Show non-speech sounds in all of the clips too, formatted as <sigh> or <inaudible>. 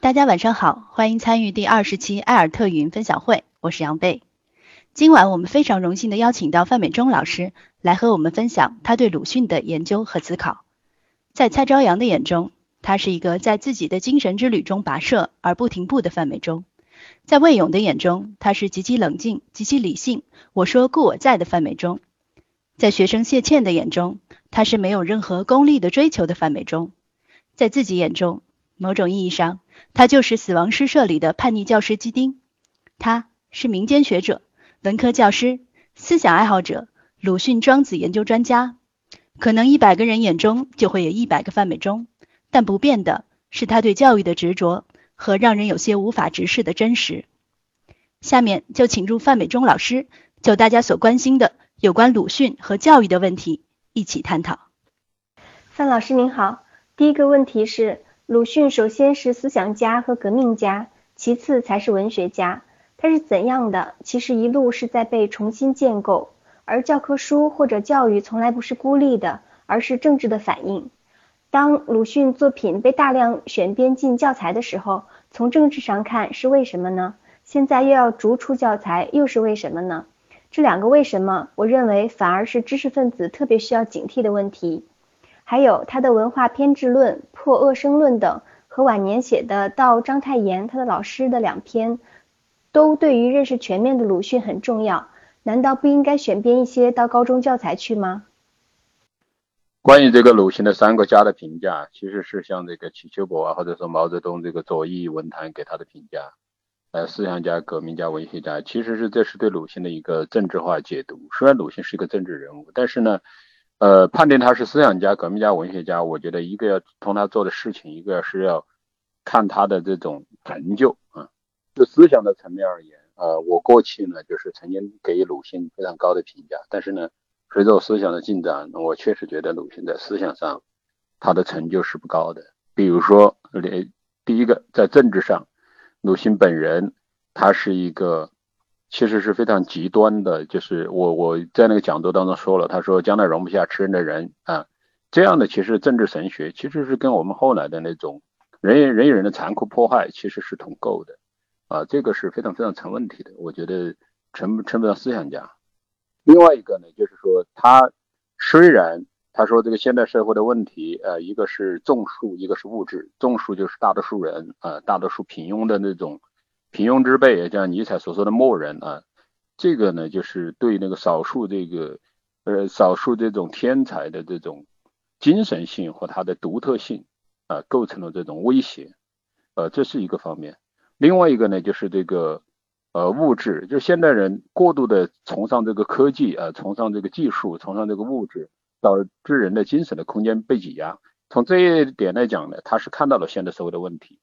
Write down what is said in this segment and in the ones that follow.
大家晚上好，欢迎参与第二十期艾尔特语音分享会，我是杨贝。今晚我们非常荣幸的邀请到范美忠老师来和我们分享他对鲁迅的研究和思考。在蔡朝阳的眼中，他是一个在自己的精神之旅中跋涉而不停步的范美忠；在魏勇的眼中，他是极其冷静、极其理性，我说故我在的范美忠；在学生谢倩的眼中，他是没有任何功利的追求的范美忠；在自己眼中，某种意义上。他就是死亡诗社里的叛逆教师基丁，他是民间学者、文科教师、思想爱好者、鲁迅、庄子研究专家。可能一百个人眼中就会有一百个范美忠，但不变的是他对教育的执着和让人有些无法直视的真实。下面就请入范美忠老师就大家所关心的有关鲁迅和教育的问题一起探讨。范老师您好，第一个问题是。鲁迅首先是思想家和革命家，其次才是文学家。他是怎样的？其实一路是在被重新建构，而教科书或者教育从来不是孤立的，而是政治的反应。当鲁迅作品被大量选编进教材的时候，从政治上看是为什么呢？现在又要逐出教材，又是为什么呢？这两个为什么，我认为反而是知识分子特别需要警惕的问题。还有他的文化偏执论、破恶生论等，和晚年写的《到章太炎他的老师》的两篇，都对于认识全面的鲁迅很重要。难道不应该选编一些到高中教材去吗？关于这个鲁迅的三个家的评价，其实是像这个瞿秋伯啊，或者说毛泽东这个左翼文坛给他的评价，呃，思想家、革命家、文学家，其实是这是对鲁迅的一个政治化解读。虽然鲁迅是一个政治人物，但是呢。呃，判定他是思想家、革命家、文学家，我觉得一个要从他做的事情，一个是要看他的这种成就啊。就思想的层面而言，呃，我过去呢就是曾经给鲁迅非常高的评价，但是呢，随着我思想的进展，我确实觉得鲁迅在思想上他的成就是不高的。比如说，连第一个在政治上，鲁迅本人他是一个。其实是非常极端的，就是我我在那个讲座当中说了，他说将来容不下吃人的人啊，这样的其实政治神学其实是跟我们后来的那种人与人与人的残酷迫害其实是同构的啊，这个是非常非常成问题的，我觉得成成不了思想家。另外一个呢，就是说他虽然他说这个现代社会的问题，呃，一个是种树，一个是物质，种树就是大多数人啊，大多数平庸的那种。平庸之辈，也像尼采所说的末人啊，这个呢，就是对那个少数这个呃少数这种天才的这种精神性和他的独特性啊，构成了这种威胁，呃，这是一个方面。另外一个呢，就是这个呃物质，就是现代人过度的崇尚这个科技啊，崇尚这个技术，崇尚这个物质，导致人的精神的空间被挤压。从这一点来讲呢，他是看到了现代社会的问题。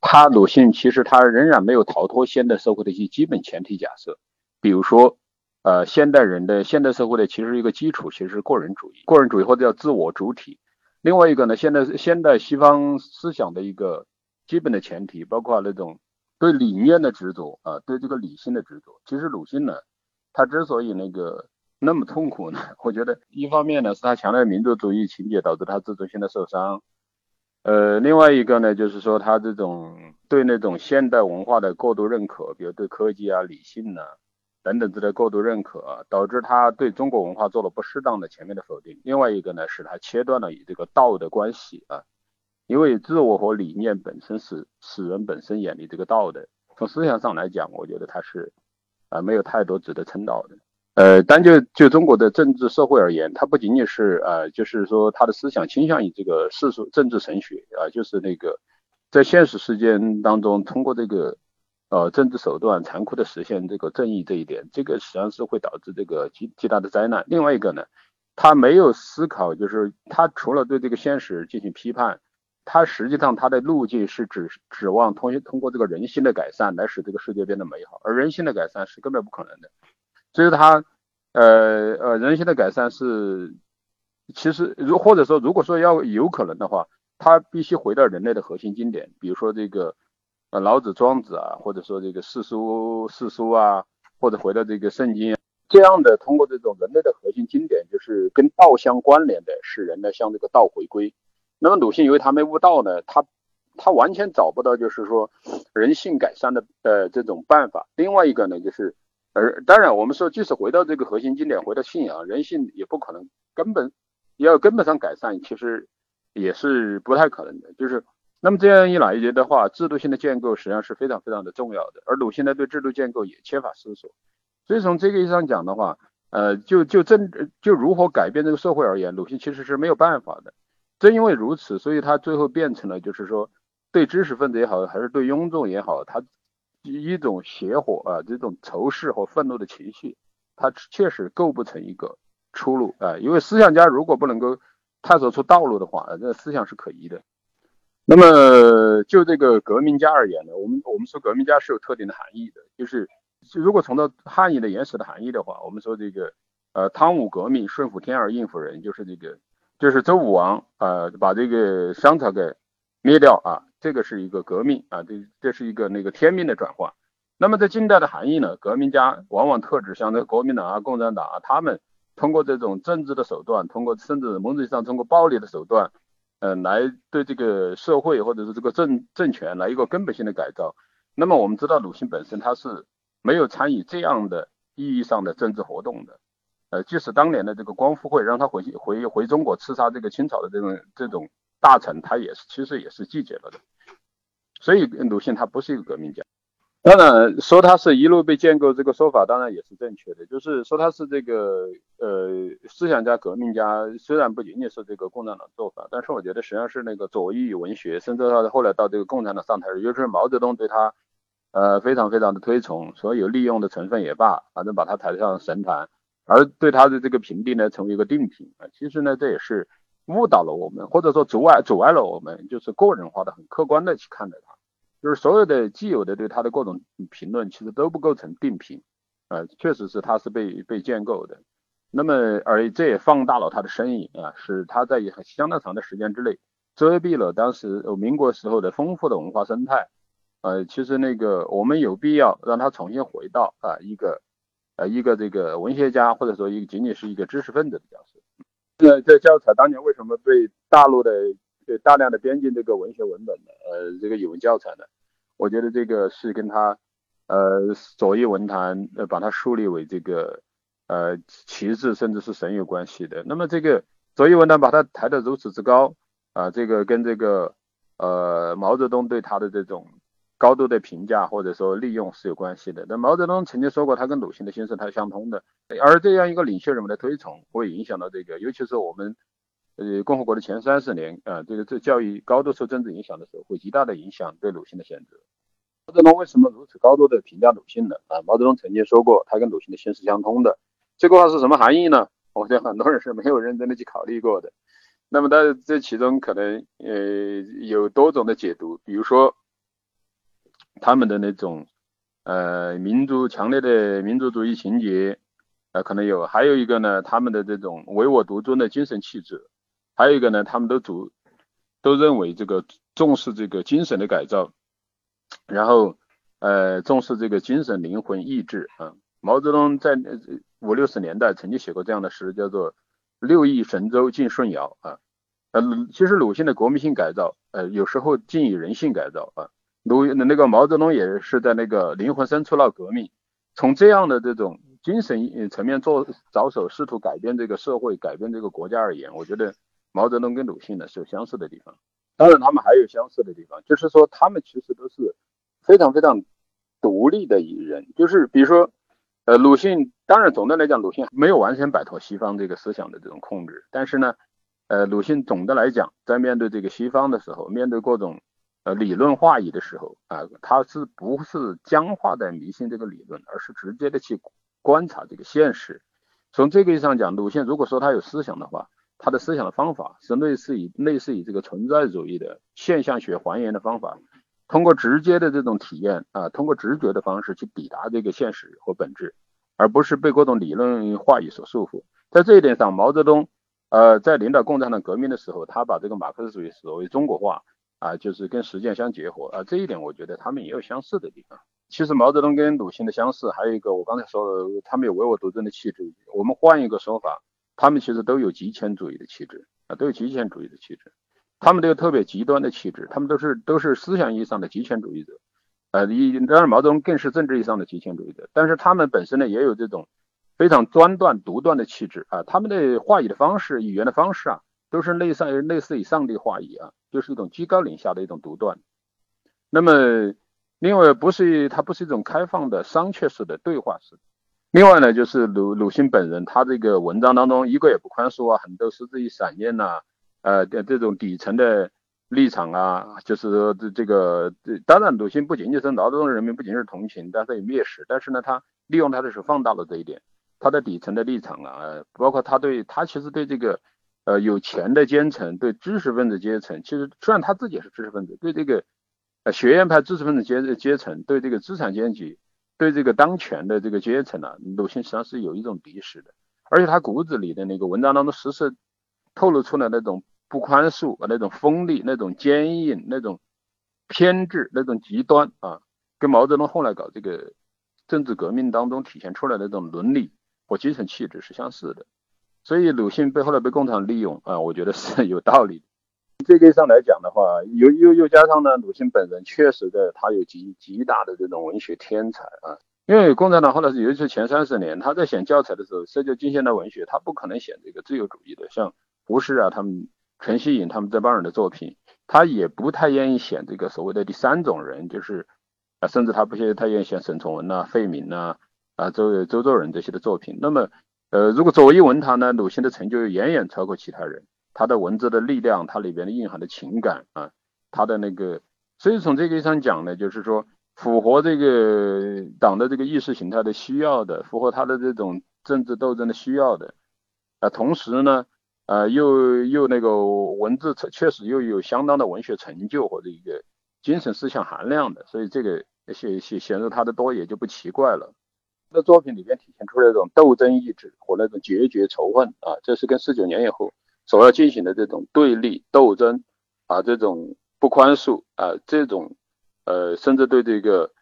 他鲁迅其实他仍然没有逃脱现代社会的一些基本前提假设，比如说，呃，现代人的现代社会的其实一个基础其实是个人主义，个人主义或者叫自我主体。另外一个呢，现在现代西方思想的一个基本的前提，包括那种对理念的执着啊，对这个理性的执着。其实鲁迅呢，他之所以那个那么痛苦呢，我觉得一方面呢是他强烈民族主义情节导致他自尊心的受伤。呃，另外一个呢，就是说他这种对那种现代文化的过度认可，比如对科技啊、理性呐等等之类过度认可，导致他对中国文化做了不适当的前面的否定。另外一个呢，使他切断了与这个道的关系啊，因为自我和理念本身是使人本身远离这个道的。从思想上来讲，我觉得他是啊没有太多值得称道的。呃，单就就中国的政治社会而言，它不仅仅是呃，就是说他的思想倾向于这个世俗政治神学啊，就是那个在现实世界当中通过这个呃政治手段残酷的实现这个正义这一点，这个实际上是会导致这个极极大的灾难。另外一个呢，他没有思考，就是他除了对这个现实进行批判，他实际上他的路径是指指望通通过这个人性的改善来使这个世界变得美好，而人性的改善是根本不可能的。所以他，呃呃，人性的改善是，其实如或者说如果说要有可能的话，他必须回到人类的核心经典，比如说这个，呃，老子、庄子啊，或者说这个四书四书啊，或者回到这个圣经，这样的通过这种人类的核心经典，就是跟道相关联的，使人呢向这个道回归。那么鲁迅因为他没悟道呢，他他完全找不到就是说人性改善的呃这种办法。另外一个呢，就是而当然我们说，即使回到这个核心经典，回到信仰，人性也不可能根本要根本上改善，其实也是不太可能的。就是那么这样一来的话，制度性的建构实际上是非常非常的重要的。而鲁迅呢，对制度建构也缺乏思索。所以从这个意义上讲的话，呃，就就政就如何改变这个社会而言，鲁迅其实是没有办法的。正因为如此，所以他最后变成了就是说。对知识分子也好，还是对庸众也好，他一种邪火啊，这种仇视和愤怒的情绪，他确实构不成一个出路啊。因为思想家如果不能够探索出道路的话，这思想是可疑的。那么就这个革命家而言呢，我们我们说革命家是有特定的含义的，就是如果从到汉语的原始的含义的话，我们说这个呃汤武革命，顺服天而，应服人，就是这个就是周武王啊把这个商朝给灭掉啊。这个是一个革命啊，这这是一个那个天命的转换。那么在近代的含义呢，革命家往往特指像这国民党啊、共产党啊，他们通过这种政治的手段，通过甚至某种意义上通过暴力的手段，嗯，来对这个社会或者是这个政政权来一个根本性的改造。那么我们知道鲁迅本身他是没有参与这样的意义上的政治活动的，呃，即使当年的这个光复会让他回去回回中国刺杀这个清朝的这种这种大臣，他也是其实也是拒绝了的。所以鲁迅他不是一个革命家，当然说他是一路被建构这个说法当然也是正确的，就是说他是这个呃思想家、革命家，虽然不仅仅是这个共产党做法，但是我觉得实际上是那个左翼文学，甚至到后来到这个共产党上台，尤其是毛泽东对他呃非常非常的推崇，所有利用的成分也罢，反正把他抬上神坛，而对他的这个评定呢成为一个定评啊，其实呢这也是。误导了我们，或者说阻碍阻碍了我们，就是个人化的、很客观的去看待他，就是所有的既有的对他的各种评论，其实都不构成定评，啊，确实是他是被被建构的。那么，而这也放大了他的身影啊，使他在很相当长的时间之内遮蔽了当时民国时候的丰富的文化生态。呃，其实那个我们有必要让他重新回到啊一个呃一个这个文学家，或者说一个仅仅是一个知识分子的角色。这这教材当年为什么被大陆的大量的编进这个文学文本呢？呃，这个语文教材呢？我觉得这个是跟他呃左翼文坛呃把它树立为这个呃旗帜甚至是神有关系的。那么这个左翼文坛把它抬得如此之高啊，这个跟这个呃毛泽东对他的这种。高度的评价或者说利用是有关系的。那毛泽东曾经说过，他跟鲁迅的心是他相通的。而这样一个领袖人物的推崇，会影响到这个，尤其是我们呃共和国的前三十年啊，这个这教育高度受政治影响的时候，会极大的影响对鲁迅的选择。毛泽东为什么如此高度的评价鲁迅呢？啊，毛泽东曾经说过，他跟鲁迅的心是相通的。这个话是什么含义呢？我觉得很多人是没有认真的去考虑过的。那么，在这其中可能呃有多种的解读，比如说。他们的那种呃民族强烈的民族主义情节，呃可能有，还有一个呢，他们的这种唯我独尊的精神气质，还有一个呢，他们都主都认为这个重视这个精神的改造，然后呃重视这个精神灵魂意志啊。毛泽东在五六十年代曾经写过这样的诗，叫做六亿神州尽舜尧啊。呃，其实鲁迅的国民性改造，呃有时候近于人性改造啊。鲁那个毛泽东也是在那个灵魂深处闹革命，从这样的这种精神层面做着手，试图改变这个社会、改变这个国家而言，我觉得毛泽东跟鲁迅呢是有相似的地方。当然，他们还有相似的地方，就是说他们其实都是非常非常独立的一人。就是比如说，呃，鲁迅当然总的来讲，鲁迅没有完全摆脱西方这个思想的这种控制，但是呢，呃，鲁迅总的来讲，在面对这个西方的时候，面对各种。呃，理论化疑的时候啊，他是不是僵化的迷信这个理论，而是直接的去观察这个现实。从这个意义上讲，鲁迅如果说他有思想的话，他的思想的方法是类似于类似于这个存在主义的现象学还原的方法，通过直接的这种体验啊，通过直觉的方式去抵达这个现实和本质，而不是被各种理论话语所束缚。在这一点上，毛泽东呃在领导共产党革命的时候，他把这个马克思主义所谓中国化。啊，就是跟实践相结合啊，这一点我觉得他们也有相似的地方。其实毛泽东跟鲁迅的相似，还有一个我刚才说的，他们有唯我独尊的气质。我们换一个说法，他们其实都有极权主义的气质啊，都有极权主义的气质。他们都有特别极端的气质，他们都是都是思想意义上的极权主义者，呃，你当然毛泽东更是政治意义上的极权主义者，但是他们本身呢也有这种非常专断独断的气质啊，他们的话语的方式、语言的方式啊，都是类似类似于上帝话语啊，就是一种居高临下的一种独断。那么，另外不是它不是一种开放的商榷式的对话式。另外呢，就是鲁鲁迅本人，他这个文章当中一个也不宽恕啊，很多是自于散念呐。呃，这这种底层的立场啊，就是说这这个，当然鲁迅不仅仅是劳动人民，不仅是同情，但是也蔑视。但是呢，他利用他的时候放大了这一点，他的底层的立场啊，包括他对他其实对这个呃有钱的阶层，对知识分子阶层，其实虽然他自己也是知识分子，对这个呃学院派知识分子阶阶层，对这个资产阶级，对这个当权的这个阶层呢，鲁迅实际上是有一种敌视的，而且他骨子里的那个文章当中时时透露出来那种。不宽恕啊，那种锋利、那种坚硬、那种偏执、那种极端啊，跟毛泽东后来搞这个政治革命当中体现出来的那种伦理和基层气质是相似的。所以鲁迅被后来被共产党利用啊，我觉得是有道理。这个上来讲的话，又又又加上呢，鲁迅本人确实的他有极极大的这种文学天才啊。因为共产党后来是尤其是前三十年，他在选教材的时候，涉及近现代文学，他不可能选这个自由主义的，像胡适啊他们。陈希颖他们这帮人的作品，他也不太愿意选这个所谓的第三种人，就是啊，甚至他不太愿意选沈从文呐、费敏呐、啊周周作人这些的作品。那么，呃，如果左翼文坛呢，鲁迅的成就远远超过其他人，他的文字的力量，他里边的蕴含的情感啊，他的那个，所以从这个意义上讲呢，就是说符合这个党的这个意识形态的需要的，符合他的这种政治斗争的需要的，啊，同时呢。呃，又又那个文字确实又有相当的文学成就或者一个精神思想含量的，所以这个显显显示他的多也就不奇怪了。那作品里边体现出来一种斗争意志和那种决绝仇恨啊，这是跟四九年以后所要进行的这种对立斗争啊，这种不宽恕啊，这种呃，甚至对这个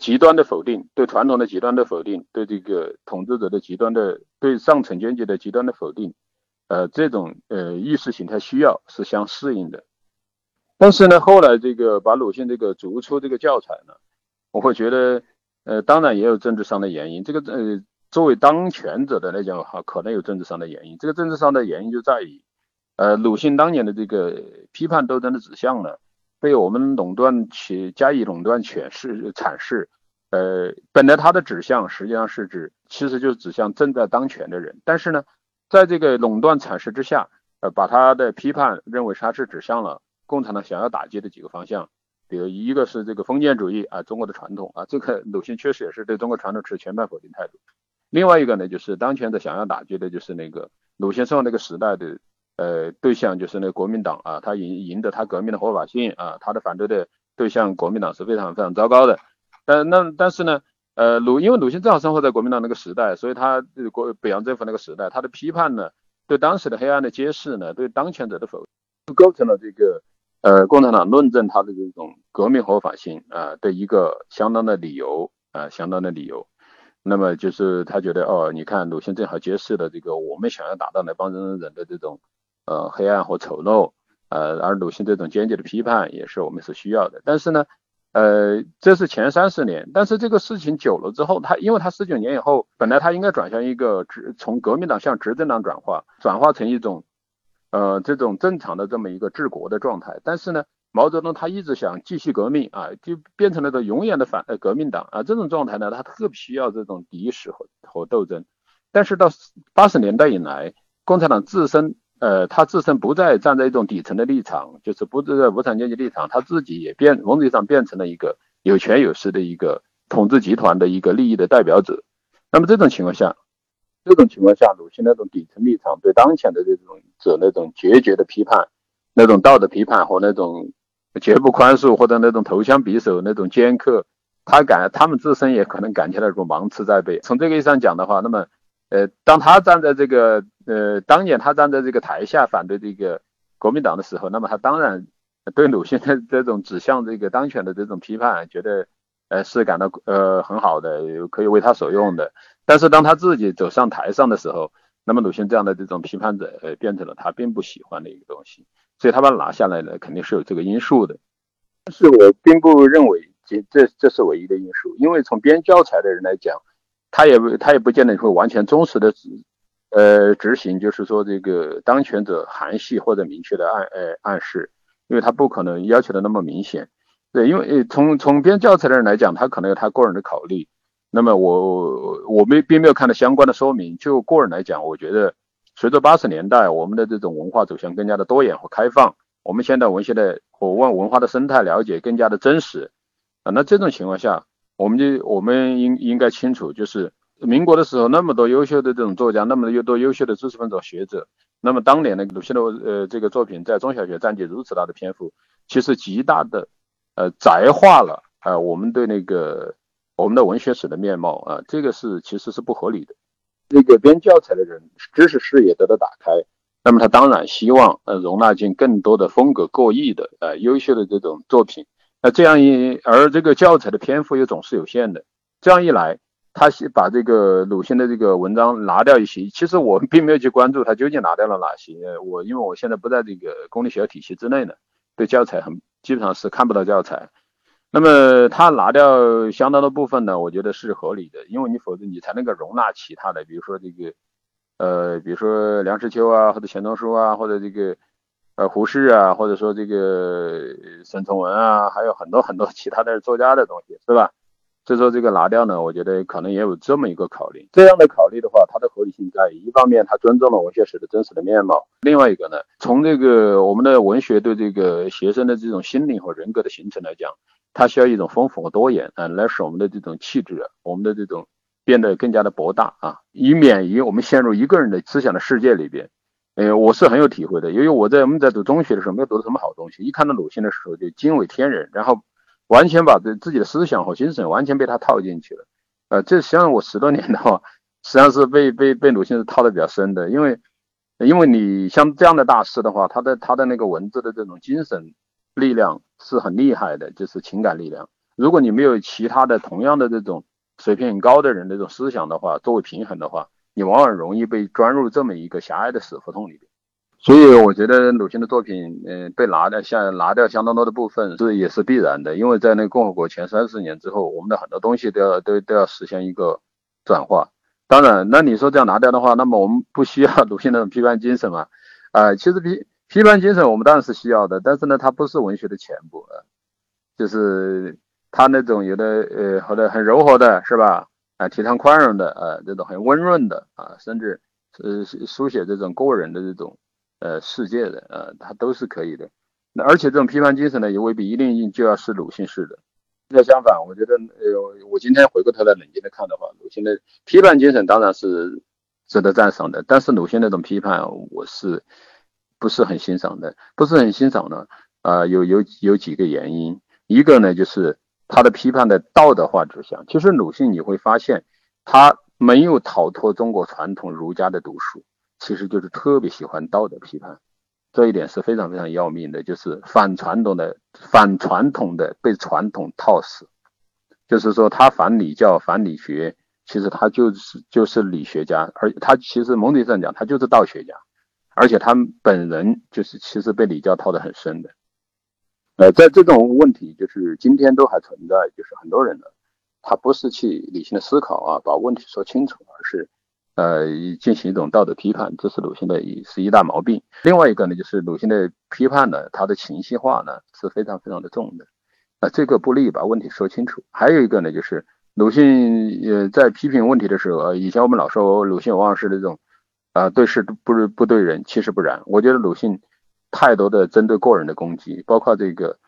极端的否定，对传统的极端的否定，对这个统治者的极端的，对上层阶级的极端的否定。呃，这种呃意识形态需要是相适应的，但是呢，后来这个把鲁迅这个逐出这个教材呢，我会觉得，呃，当然也有政治上的原因。这个呃，作为当权者的来讲哈，可能有政治上的原因。这个政治上的原因就在于，呃，鲁迅当年的这个批判斗争的指向呢，被我们垄断去加以垄断诠释阐释。呃，本来他的指向实际上是指，其实就是指向正在当权的人，但是呢。在这个垄断阐释之下，呃，把他的批判认为他是指向了共产党想要打击的几个方向，比如一个是这个封建主义啊，中国的传统啊，这个鲁迅确实也是对中国传统持全盘否定态度。另外一个呢，就是当前的想要打击的就是那个鲁迅生活那个时代的呃对象，就是那个国民党啊，他赢赢得他革命的合法性啊，他的反对的对象国民党是非常非常糟糕的。但那但是呢？呃，鲁因为鲁迅正好生活在国民党那个时代，所以他国北洋政府那个时代，他的批判呢，对当时的黑暗的揭示呢，对当权者的否，构成了这个呃共产党论证他的这种革命合法性啊的一个相当的理由啊，相当的理由。那么就是他觉得哦，你看鲁迅正好揭示了这个我们想要达到那帮人人的这种呃黑暗和丑陋，呃，而鲁迅这种坚决的批判也是我们所需要的。但是呢。呃，这是前三十年，但是这个事情久了之后，他因为他四九年以后，本来他应该转向一个执从革命党向执政党转化，转化成一种呃这种正常的这么一个治国的状态。但是呢，毛泽东他一直想继续革命啊，就变成了个永远的反呃革命党啊。这种状态呢，他特别需要这种敌视和和斗争。但是到八十年代以来，共产党自身。呃，他自身不再站在一种底层的立场，就是不在无产阶级立场，他自己也变，某种意义上变成了一个有权有势的一个统治集团的一个利益的代表者。那么这种情况下，这种情况下，鲁迅那种底层立场对当前的这种者那种决绝的批判，那种道德批判和那种绝不宽恕或者那种投枪匕首那种尖刻，他感他们自身也可能感觉到一种芒刺在背。从这个意义上讲的话，那么。呃，当他站在这个呃当年他站在这个台下反对这个国民党的时候，那么他当然对鲁迅的这种指向这个当权的这种批判，觉得呃是感到呃很好的，可以为他所用的。但是当他自己走上台上的时候，那么鲁迅这样的这种批判者，呃，变成了他并不喜欢的一个东西。所以他把它拿下来呢，肯定是有这个因素的。但是我并不认为这这这是唯一的因素，因为从编教材的人来讲，他也不他也不见得会完全忠实的执呃执行，就是说这个当权者含蓄或者明确的暗呃暗示，因为他不可能要求的那么明显。对，因为从从编教材的人来讲，他可能有他个人的考虑。那么我我没并没有看到相关的说明。就个人来讲，我觉得随着八十年代我们的这种文化走向更加的多元和开放，我们现代文学的和文文化的生态了解更加的真实啊。那这种情况下，我们就我们应应该清楚，就是民国的时候那么多优秀的这种作家，那么多优秀的知识分子学者，那么当年的鲁迅的呃这个作品在中小学占据如此大的篇幅，其实极大的。呃，窄化了啊，我们对那个我们的文学史的面貌啊，这个是其实是不合理的。那个编教材的人知识视野得到打开，那么他当然希望呃容纳进更多的风格各异的呃优秀的这种作品。那这样一而这个教材的篇幅又总是有限的，这样一来，他把这个鲁迅的这个文章拿掉一些。其实我并没有去关注他究竟拿掉了哪些，我因为我现在不在这个公立学校体系之内呢，对教材很。基本上是看不到教材，那么他拿掉相当的部分呢，我觉得是合理的，因为你否则你才能够容纳其他的，比如说这个，呃，比如说梁实秋啊，或者钱钟书啊，或者这个呃胡适啊，或者说这个沈从文啊，还有很多很多其他的作家的东西，是吧？所以说这个拿掉呢，我觉得可能也有这么一个考虑。这样的考虑的话，它的合理性在于，一方面它尊重了文学史的真实的面貌，另外一个呢，从这个我们的文学对这个学生的这种心灵和人格的形成来讲，它需要一种丰富和多元啊，来使我们的这种气质，我们的这种变得更加的博大啊，以免于我们陷入一个人的思想的世界里边。呃，我是很有体会的，因为我在我们在读中学的时候没有读到什么好东西，一看到鲁迅的时候就惊为天人，然后。完全把这自己的思想和精神完全被他套进去了，呃，这实际上我十多年的话，实际上是被被被鲁迅是套的比较深的，因为因为你像这样的大师的话，他的他的那个文字的这种精神力量是很厉害的，就是情感力量。如果你没有其他的同样的这种水平很高的人这种思想的话，作为平衡的话，你往往容易被钻入这么一个狭隘的死胡同里边。所以我觉得鲁迅的作品，嗯，被拿掉，像拿掉相当多的部分，是也是必然的。因为在那共和国前三十年之后，我们的很多东西都要都都要实现一个转化。当然，那你说这样拿掉的话，那么我们不需要鲁迅那种批判精神嘛？啊，其实批批判精神我们当然是需要的，但是呢，它不是文学的全部啊。就是他那种有的呃，或者很柔和的，是吧？啊，提倡宽容的，啊，这种很温润的，啊，甚至呃书写这种个人的这种。呃，世界的呃，它都是可以的。那而且这种批判精神呢，也未必一定就要是鲁迅式的。那相反，我觉得呃，我今天回过头来冷静的看的话，鲁迅的批判精神当然是值得赞赏的。但是鲁迅那种批判，我是不是很欣赏的？不是很欣赏呢？啊，有有有几个原因。一个呢，就是他的批判的道德化指向。其实鲁迅你会发现，他没有逃脱中国传统儒家的毒书。其实就是特别喜欢道德批判，这一点是非常非常要命的，就是反传统的、反传统的被传统套死，就是说他反礼教、反理学，其实他就是就是理学家，而他其实某种意义上讲，他就是道学家，而且他本人就是其实被礼教套得很深的。呃，在这种问题就是今天都还存在，就是很多人呢，他不是去理性的思考啊，把问题说清楚，而是。呃，进行一种道德批判，这是鲁迅的一是一大毛病。另外一个呢，就是鲁迅的批判呢，他的情绪化呢是非常非常的重的，啊，这个不利于把问题说清楚。还有一个呢，就是鲁迅呃在批评问题的时候，以前我们老说鲁迅往往是那种啊对事不不对人，其实不然。我觉得鲁迅太多的针对个人的攻击，包括这个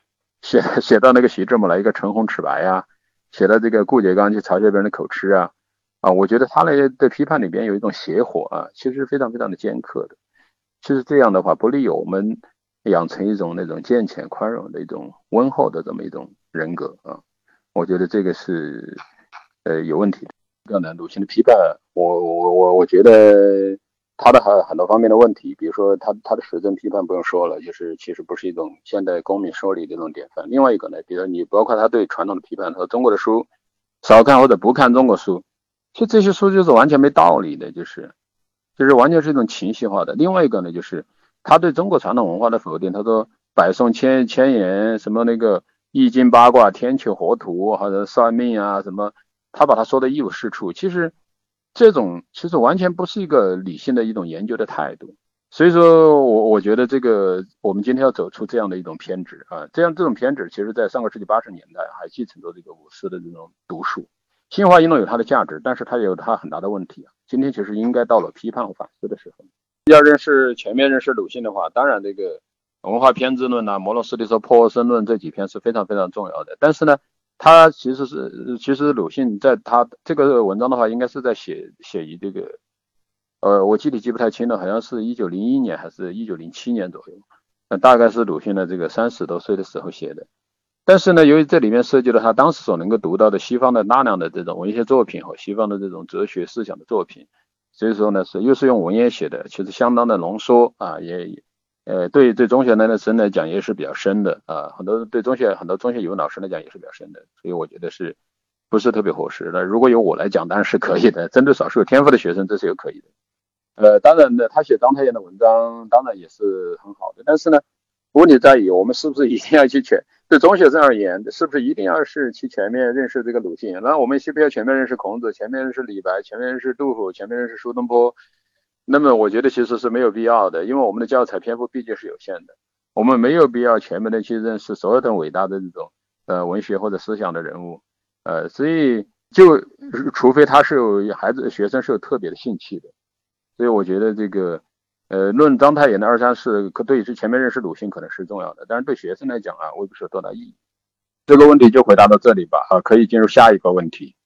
写写到那个徐志摩来一个唇红齿白呀，写到这个顾颉刚去嘲笑别人的口吃啊。啊，我觉得他那的批判里边有一种邪火啊，其实非常非常的尖刻的。其实这样的话不利于我们养成一种那种健全宽容的一种温厚的这么一种人格啊。我觉得这个是呃有问题的。个呢，鲁迅的批判，我我我我觉得他的很很多方面的问题，比如说他他的实证批判不用说了，就是其实不是一种现代公民说理的这种典范。另外一个呢，比如你包括他对传统的批判，和中国的书少看或者不看中国书。其实这些书就是完全没道理的，就是，就是完全是一种情绪化的。另外一个呢，就是他对中国传统文化的否定，他说百送千千言，什么那个易经八卦、天气河图，或者算命啊什么，他把他说的一无是处。其实这种其实完全不是一个理性的一种研究的态度。所以说我我觉得这个我们今天要走出这样的一种偏执啊，这样这种偏执，其实在上个世纪八十年代还继承着这个五四的这种毒素。新华运动有它的价值，但是它也有它很大的问题啊。今天其实应该到了批判反思的时候。要认识全面认识鲁迅的话，当然这个文化偏执论呐、摩洛斯的说破身论这几篇是非常非常重要的。但是呢，他其实是其实鲁迅在他这个文章的话，应该是在写写于这个。呃，我具体记不太清了，好像是一九零一年还是一九零七年左右，那大概是鲁迅的这个三十多岁的时候写的。但是呢，由于这里面涉及了他当时所能够读到的西方的大量的这种文学作品和西方的这种哲学思想的作品，所以说呢是又是用文言写的，其实相当的浓缩啊，也呃对对中学的生来讲也是比较深的啊，很多对中学很多中学语文老师来讲也是比较深的，所以我觉得是不是特别合适？那如果由我来讲，当然是可以的，针对少数有天赋的学生，这是有可以的。呃，当然呢，他写章太炎的文章当然也是很好的，但是呢，问题在于我们是不是一定要去全对中学生而言，是不是一定要是去全面认识这个鲁迅？那我们需不需要全面认识孔子，全面认识李白，全面认识杜甫，全面认识苏东坡？那么我觉得其实是没有必要的，因为我们的教材篇幅毕竟是有限的，我们没有必要全面的去认识所有的伟大的这种呃文学或者思想的人物，呃，所以就除非他是有孩子学生是有特别的兴趣的。所以我觉得这个，呃，论章太炎的二三事，可对于前面认识鲁迅可能是重要的，但是对学生来讲啊，未必是有多大意义。这个问题就回答到这里吧，啊，可以进入下一个问题。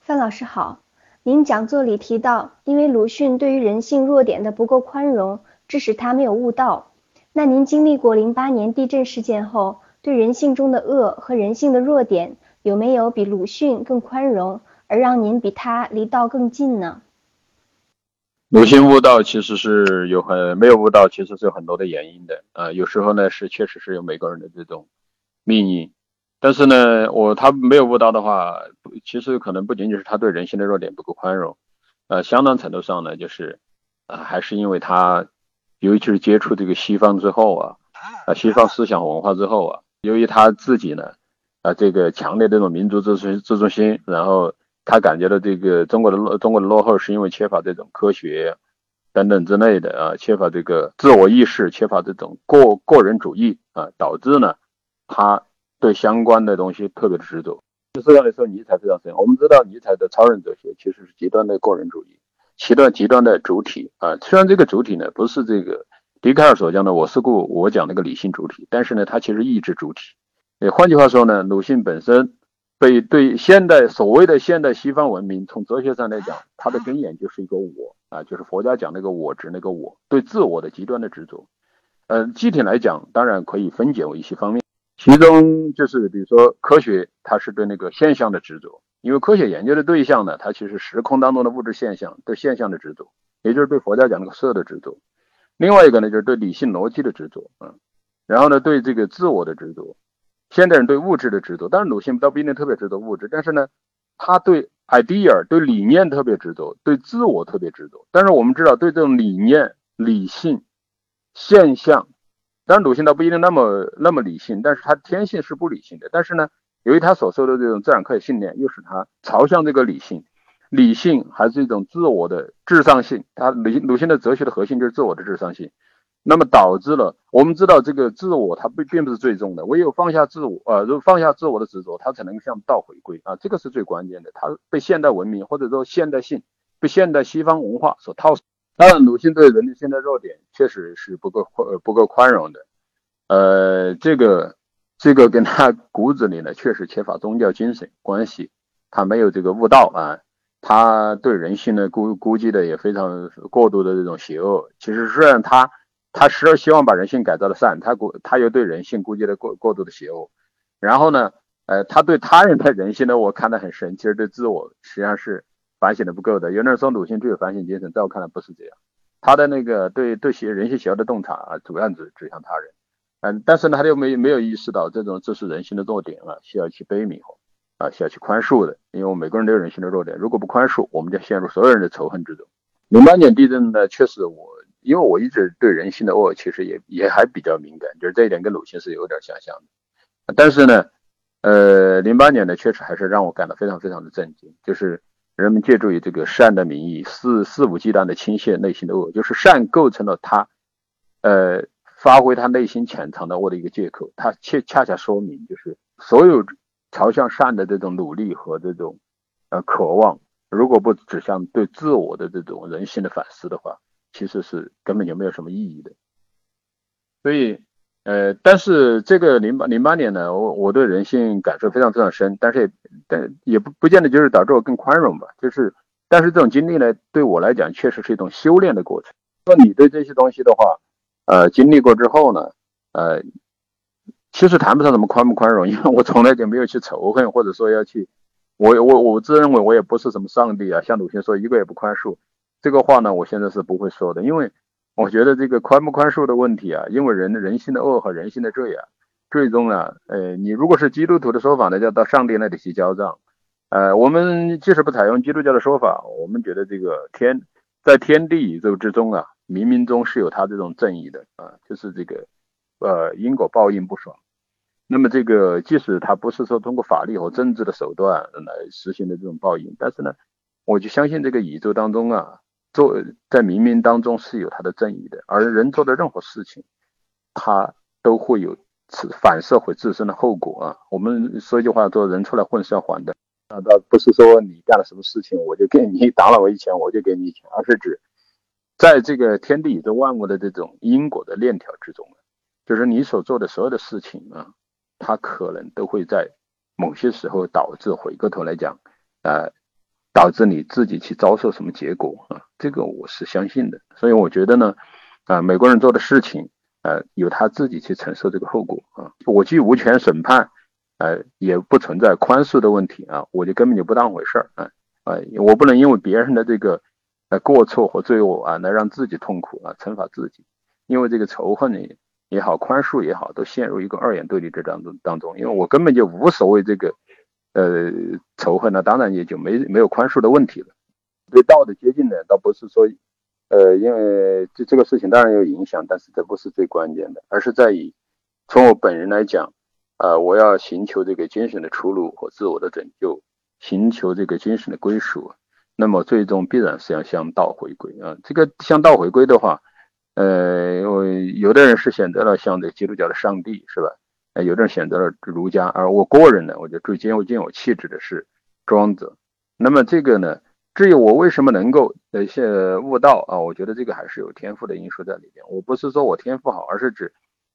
范老师好，您讲座里提到，因为鲁迅对于人性弱点的不够宽容，致使他没有悟道。那您经历过零八年地震事件后，对人性中的恶和人性的弱点，有没有比鲁迅更宽容，而让您比他离道更近呢？鲁迅悟道其实是有很没有悟道，其实是有很多的原因的啊。有时候呢是确实是有每个人的这种命运，但是呢，我他没有悟到的话，其实可能不仅仅是他对人性的弱点不够宽容，呃，相当程度上呢，就是啊，还是因为他尤其是接触这个西方之后啊，啊，西方思想文化之后啊，由于他自己呢啊，这个强烈这种民族自尊自尊心，然后。他感觉到这个中国的落中国的落后是因为缺乏这种科学等等之类的啊，缺乏这个自我意识，缺乏这种个个人主义啊，导致呢，他对相关的东西特别执着。实际上来说，尼采非常深。我们知道尼采的超人哲学其实是极端的个人主义，极端极端的主体啊。虽然这个主体呢不是这个笛卡尔所讲的我是故我讲那个理性主体，但是呢，它其实意志主体。换句话说呢，鲁迅本身。被对现代所谓的现代西方文明，从哲学上来讲，它的根源就是一个我啊，就是佛家讲那个我执那个我，对自我的极端的执着。嗯，具体来讲，当然可以分解为一些方面，其中就是比如说科学，它是对那个现象的执着，因为科学研究的对象呢，它其实时空当中的物质现象，对现象的执着，也就是对佛家讲那个色的执着。另外一个呢，就是对理性逻辑的执着，嗯，然后呢，对这个自我的执着。现代人对物质的执着，当然鲁迅倒不一定特别执着物质，但是呢，他对 idea 对理念特别执着，对自我特别执着。但是我们知道，对这种理念、理性、现象，当然鲁迅倒不一定那么那么理性，但是他天性是不理性的。但是呢，由于他所受的这种自然科学训练，又使他朝向这个理性，理性还是一种自我的至上性。他鲁鲁迅的哲学的核心就是自我的至上性。那么导致了，我们知道这个自我它不并不是最终的，唯有放下自我，呃，如放下自我的执着，它才能向道回归啊，这个是最关键的。它被现代文明或者说现代性被现代西方文化所套。当然，鲁迅对人性的弱点确实是不够宽不够宽容的，呃，这个这个跟他骨子里呢确实缺乏宗教精神关系，他没有这个悟道啊，他对人性呢估估计的也非常过度的这种邪恶。其实虽然他。他时而希望把人性改造的善，他估他又对人性估计的过过度的邪恶，然后呢，呃，他对他人的人性呢，我看得很深，其实对自我实际上是反省的不够的。有人说鲁迅具有反省精神，在我看来不是这样，他的那个对对些人性邪恶的洞察啊，主要指指向他人，嗯，但是呢，他又没没有意识到这种这是人性的弱点啊，需要去悲悯和啊，需要去宽恕的，因为我们每个人都有人性的弱点，如果不宽恕，我们就陷入所有人的仇恨之中。零八年地震呢，确实我。因为我一直对人性的恶其实也也还比较敏感，就是这一点跟鲁迅是有点相像的。但是呢，呃，零八年呢，确实还是让我感到非常非常的震惊，就是人们借助于这个善的名义，肆肆无忌惮的倾泻内心的恶，就是善构成了他，呃，发挥他内心潜藏的恶的一个借口。他恰恰恰说明，就是所有朝向善的这种努力和这种呃渴望。如果不指向对自我的这种人性的反思的话，其实是根本就没有什么意义的。所以，呃，但是这个零八零八年呢，我我对人性感受非常非常深，但是也但也不不见得就是导致我更宽容吧。就是，但是这种经历呢，对我来讲确实是一种修炼的过程。说你对这些东西的话，呃，经历过之后呢，呃，其实谈不上什么宽不宽容，因为我从来就没有去仇恨，或者说要去。我我我自认为我也不是什么上帝啊，像鲁迅说一个也不宽恕，这个话呢，我现在是不会说的，因为我觉得这个宽不宽恕的问题啊，因为人的人性的恶和人性的罪啊，最终啊，呃，你如果是基督徒的说法呢，要到上帝那里去交账，呃，我们即使不采用基督教的说法，我们觉得这个天在天地宇宙之中啊，冥冥中是有他这种正义的啊，就是这个呃因果报应不爽。那么这个即使他不是说通过法律和政治的手段来实行的这种报应，但是呢，我就相信这个宇宙当中啊，做在冥冥当中是有他的正义的，而人做的任何事情，他都会有反射回自身的后果啊。我们说一句话，做人出来混是要还的啊，倒不是说你干了什么事情我就给你 <laughs> 打了我一拳我就给你一拳，而是指在这个天地宇宙万物的这种因果的链条之中，就是你所做的所有的事情啊。他可能都会在某些时候导致回过头来讲，呃，导致你自己去遭受什么结果啊？这个我是相信的。所以我觉得呢，啊，美国人做的事情，呃，由他自己去承受这个后果啊。我既无权审判，呃，也不存在宽恕的问题啊，我就根本就不当回事儿啊啊！我不能因为别人的这个呃过错和罪恶啊，来让自己痛苦啊，惩罚自己，因为这个仇恨呢。也好，宽恕也好，都陷入一个二元对立这当中当中。因为我根本就无所谓这个，呃，仇恨，那当然也就没没有宽恕的问题了。对道的接近呢，倒不是说，呃，因为这这个事情当然有影响，但是这不是最关键的，而是在于从我本人来讲，啊，我要寻求这个精神的出路和自我的拯救，寻求这个精神的归属，那么最终必然是要向道回归啊。这个向道回归的话。呃，因为有的人是选择了像这基督教的上帝，是吧？呃，有的人选择了儒家，而我个人呢，我觉得最兼有兼有气质的是庄子。那么这个呢，至于我为什么能够呃些悟道啊，我觉得这个还是有天赋的因素在里边。我不是说我天赋好，而是指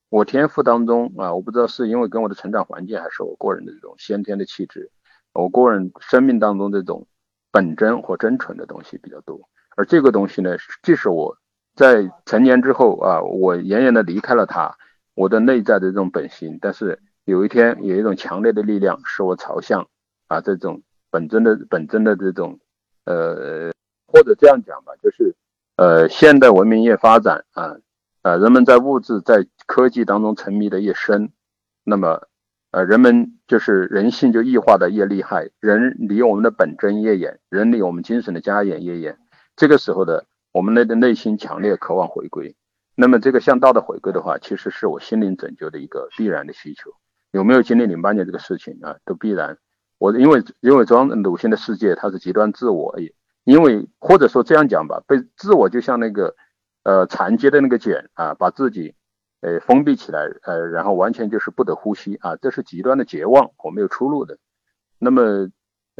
我天赋当中啊，我不知道是因为跟我的成长环境，还是我个人的这种先天的气质，我个人生命当中这种本真或真纯的东西比较多。而这个东西呢，即使我。在成年之后啊，我远远的离开了他，我的内在的这种本性。但是有一天，有一种强烈的力量使我朝向啊这种本真的本真的这种呃，或者这样讲吧，就是呃现代文明越发展啊啊，人们在物质在科技当中沉迷的越深，那么呃人们就是人性就异化的越厉害，人离我们的本真越远，人离我们精神的家园越远。这个时候的。我们内的内心强烈渴望回归，那么这个向道的回归的话，其实是我心灵拯救的一个必然的需求。有没有经历零八年这个事情啊？都必然。我因为因为装鲁迅的世界，它是极端自我，也因为或者说这样讲吧，被自我就像那个呃残结的那个茧啊，把自己呃封闭起来，呃，然后完全就是不得呼吸啊，这是极端的绝望我没有出路的。那么。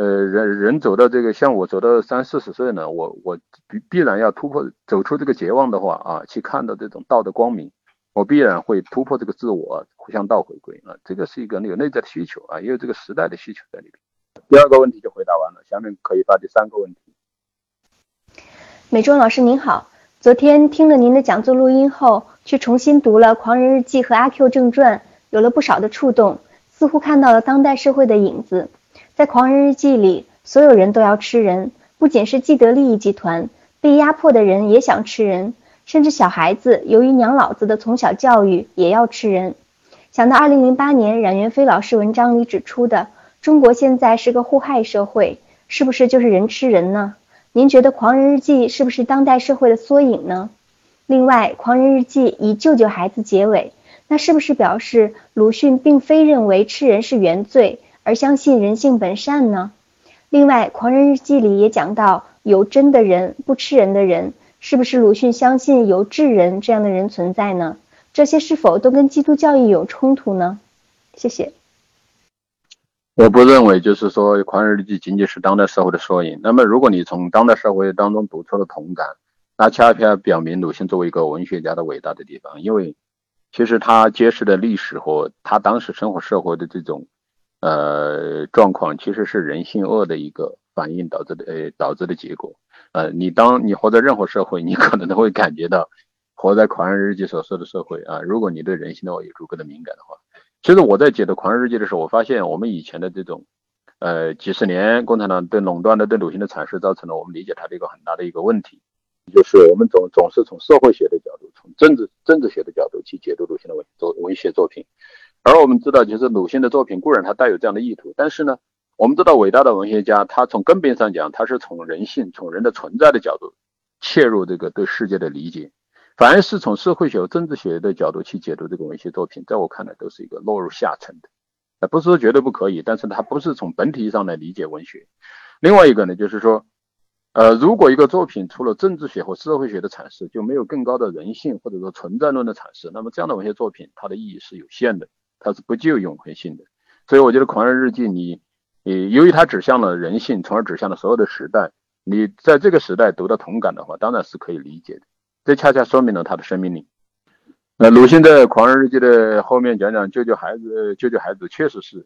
呃，人人走到这个，像我走到三四十岁呢，我我必必然要突破，走出这个绝望的话啊，去看到这种道德光明，我必然会突破这个自我，互相道回归啊，这个是一个有内在的需求啊，也有这个时代的需求在里边。第二个问题就回答完了，下面可以发第三个问题。美中老师您好，昨天听了您的讲座录音后，去重新读了《狂人日记》和《阿 Q 正传》，有了不少的触动，似乎看到了当代社会的影子。在《狂人日记》里，所有人都要吃人，不仅是既得利益集团，被压迫的人也想吃人，甚至小孩子由于娘老子的从小教育也要吃人。想到2008年冉元飞老师文章里指出的，中国现在是个互害社会，是不是就是人吃人呢？您觉得《狂人日记》是不是当代社会的缩影呢？另外，《狂人日记》以救救孩子结尾，那是不是表示鲁迅并非认为吃人是原罪，而相信人性本善呢？另外，《狂人日记》里也讲到有真的人，不吃人的人，是不是鲁迅相信有智人这样的人存在呢？这些是否都跟基督教义有冲突呢？谢谢。我不认为，就是说《狂人日记》仅仅是当代社会的缩影。那么，如果你从当代社会当中读出了同感，那恰恰表明鲁迅作为一个文学家的伟大的地方。因为其实他揭示的历史和他当时生活社会的这种呃状况，其实是人性恶的一个反应导致的呃导致的结果。呃，你当你活在任何社会，你可能都会感觉到。活在《狂人日记》所说的社会啊，如果你对人性的话有足够的敏感的话，其实我在解读《狂人日记》的时候，我发现我们以前的这种，呃，几十年共产党对垄断的对鲁迅的阐释，造成了我们理解他的一个很大的一个问题，就是我们总总是从社会学的角度，从政治政治学的角度去解读鲁迅的文作文学作品，而我们知道，其实鲁迅的作品固然他带有这样的意图，但是呢，我们知道伟大的文学家，他从根本上讲，他是从人性、从人的存在的角度切入这个对世界的理解。凡是从社会学、政治学的角度去解读这个文学作品，在我看来都是一个落入下层的，呃，不是说绝对不可以，但是它不是从本体上来理解文学。另外一个呢，就是说，呃，如果一个作品除了政治学和社会学的阐释，就没有更高的人性或者说存在论的阐释，那么这样的文学作品它的意义是有限的，它是不具有永恒性的。所以我觉得《狂人日记》你，你由于它指向了人性，从而指向了所有的时代，你在这个时代读到同感的话，当然是可以理解的。这恰恰说明了他的生命力。那鲁迅在《狂人日记》的后面讲讲救救孩子，救救孩子，确实是，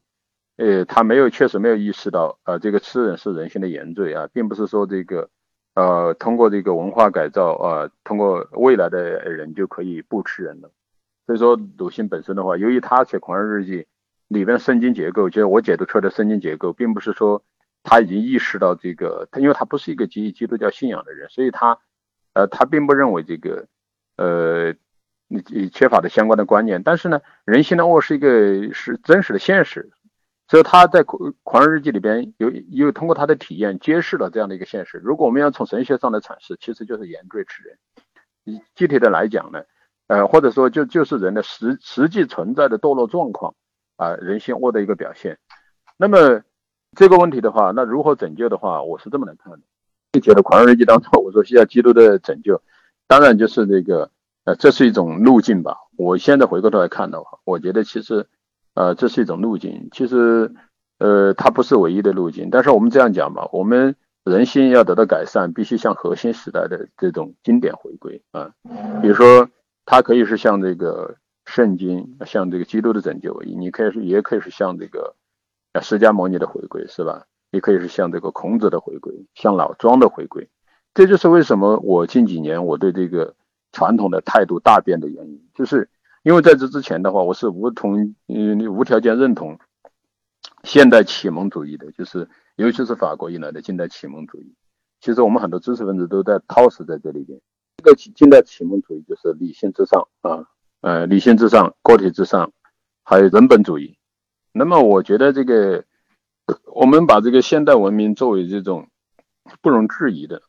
呃，他没有，确实没有意识到，呃，这个吃人是人性的原罪啊，并不是说这个，呃，通过这个文化改造啊，通过未来的人就可以不吃人了。所以说，鲁迅本身的话，由于他写《狂人日记》里边圣经结构，就是我解读出来的圣经结构，并不是说他已经意识到这个，他因为他不是一个基于基督教信仰的人，所以他。呃，他并不认为这个，呃，你缺乏的相关的观念。但是呢，人性的恶是一个是真实的现实，所以他在《狂狂人日记》里边有又通过他的体验揭示了这样的一个现实。如果我们要从神学上来阐释，其实就是原罪吃人。你具体的来讲呢，呃，或者说就就是人的实实际存在的堕落状况啊，人性恶的一个表现。那么这个问题的话，那如何拯救的话，我是这么来看的。具体的《狂人日记》当中，我说需要基督的拯救，当然就是这个，呃，这是一种路径吧。我现在回过头来看的话，我觉得其实，呃，这是一种路径。其实，呃，它不是唯一的路径。但是我们这样讲吧，我们人心要得到改善，必须向核心时代的这种经典回归啊。比如说，它可以是像这个圣经，像这个基督的拯救，你可以是，也可以是像这个，呃，释迦牟尼的回归，是吧？也可以是像这个孔子的回归，像老庄的回归，这就是为什么我近几年我对这个传统的态度大变的原因，就是因为在这之前的话，我是无同嗯无条件认同现代启蒙主义的，就是尤其是法国以来的近代启蒙主义。其实我们很多知识分子都在套死在这里边。这个近代启蒙主义就是理性至上啊，呃，理性至上，个体至上，还有人本主义。那么我觉得这个。我们把这个现代文明作为这种不容置疑的